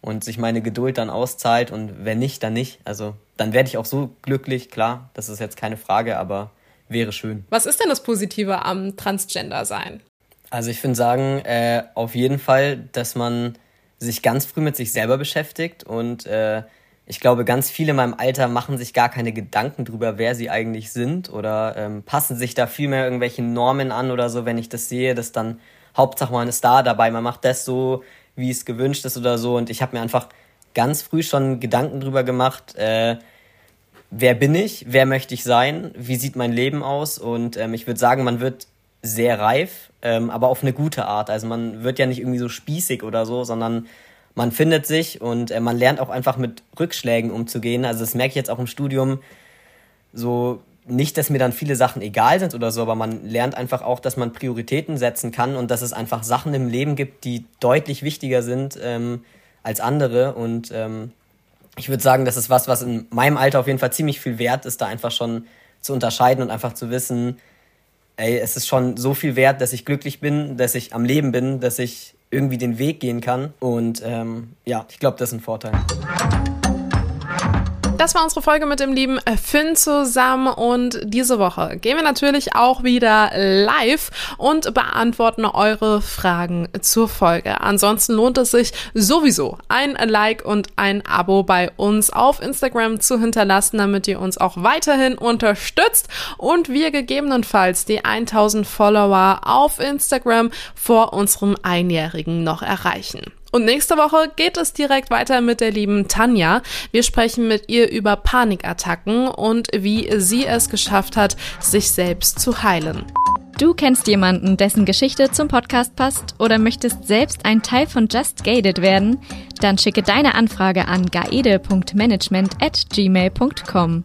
und sich meine Geduld dann auszahlt. Und wenn nicht, dann nicht. Also dann werde ich auch so glücklich, klar, das ist jetzt keine Frage, aber wäre schön. Was ist denn das Positive am Transgender-Sein? Also ich finde sagen, äh, auf jeden Fall, dass man sich ganz früh mit sich selber beschäftigt und äh, ich glaube, ganz viele in meinem Alter machen sich gar keine Gedanken drüber, wer sie eigentlich sind oder ähm, passen sich da viel mehr irgendwelche Normen an oder so, wenn ich das sehe, dass dann Hauptsache man ist da dabei, man macht das so, wie es gewünscht ist oder so und ich habe mir einfach ganz früh schon Gedanken drüber gemacht, äh, wer bin ich, wer möchte ich sein, wie sieht mein Leben aus? Und ähm, ich würde sagen, man wird sehr reif, ähm, aber auf eine gute Art. Also man wird ja nicht irgendwie so spießig oder so, sondern man findet sich und äh, man lernt auch einfach mit Rückschlägen umzugehen. Also das merke ich jetzt auch im Studium. So nicht, dass mir dann viele Sachen egal sind oder so, aber man lernt einfach auch, dass man Prioritäten setzen kann und dass es einfach Sachen im Leben gibt, die deutlich wichtiger sind ähm, als andere. Und ähm, ich würde sagen, das ist was, was in meinem Alter auf jeden Fall ziemlich viel wert ist, da einfach schon zu unterscheiden und einfach zu wissen, ey, es ist schon so viel wert, dass ich glücklich bin, dass ich am Leben bin, dass ich irgendwie den Weg gehen kann. Und ähm, ja, ich glaube, das ist ein Vorteil. Das war unsere Folge mit dem lieben Finn zusammen und diese Woche gehen wir natürlich auch wieder live und beantworten eure Fragen zur Folge. Ansonsten lohnt es sich sowieso ein Like und ein Abo bei uns auf Instagram zu hinterlassen, damit ihr uns auch weiterhin unterstützt und wir gegebenenfalls die 1000 Follower auf Instagram vor unserem Einjährigen noch erreichen. Und nächste Woche geht es direkt weiter mit der lieben Tanja. Wir sprechen mit ihr über Panikattacken und wie sie es geschafft hat, sich selbst zu heilen. Du kennst jemanden, dessen Geschichte zum Podcast passt oder möchtest selbst ein Teil von Just Gated werden? Dann schicke deine Anfrage an gaede.management at gmail.com.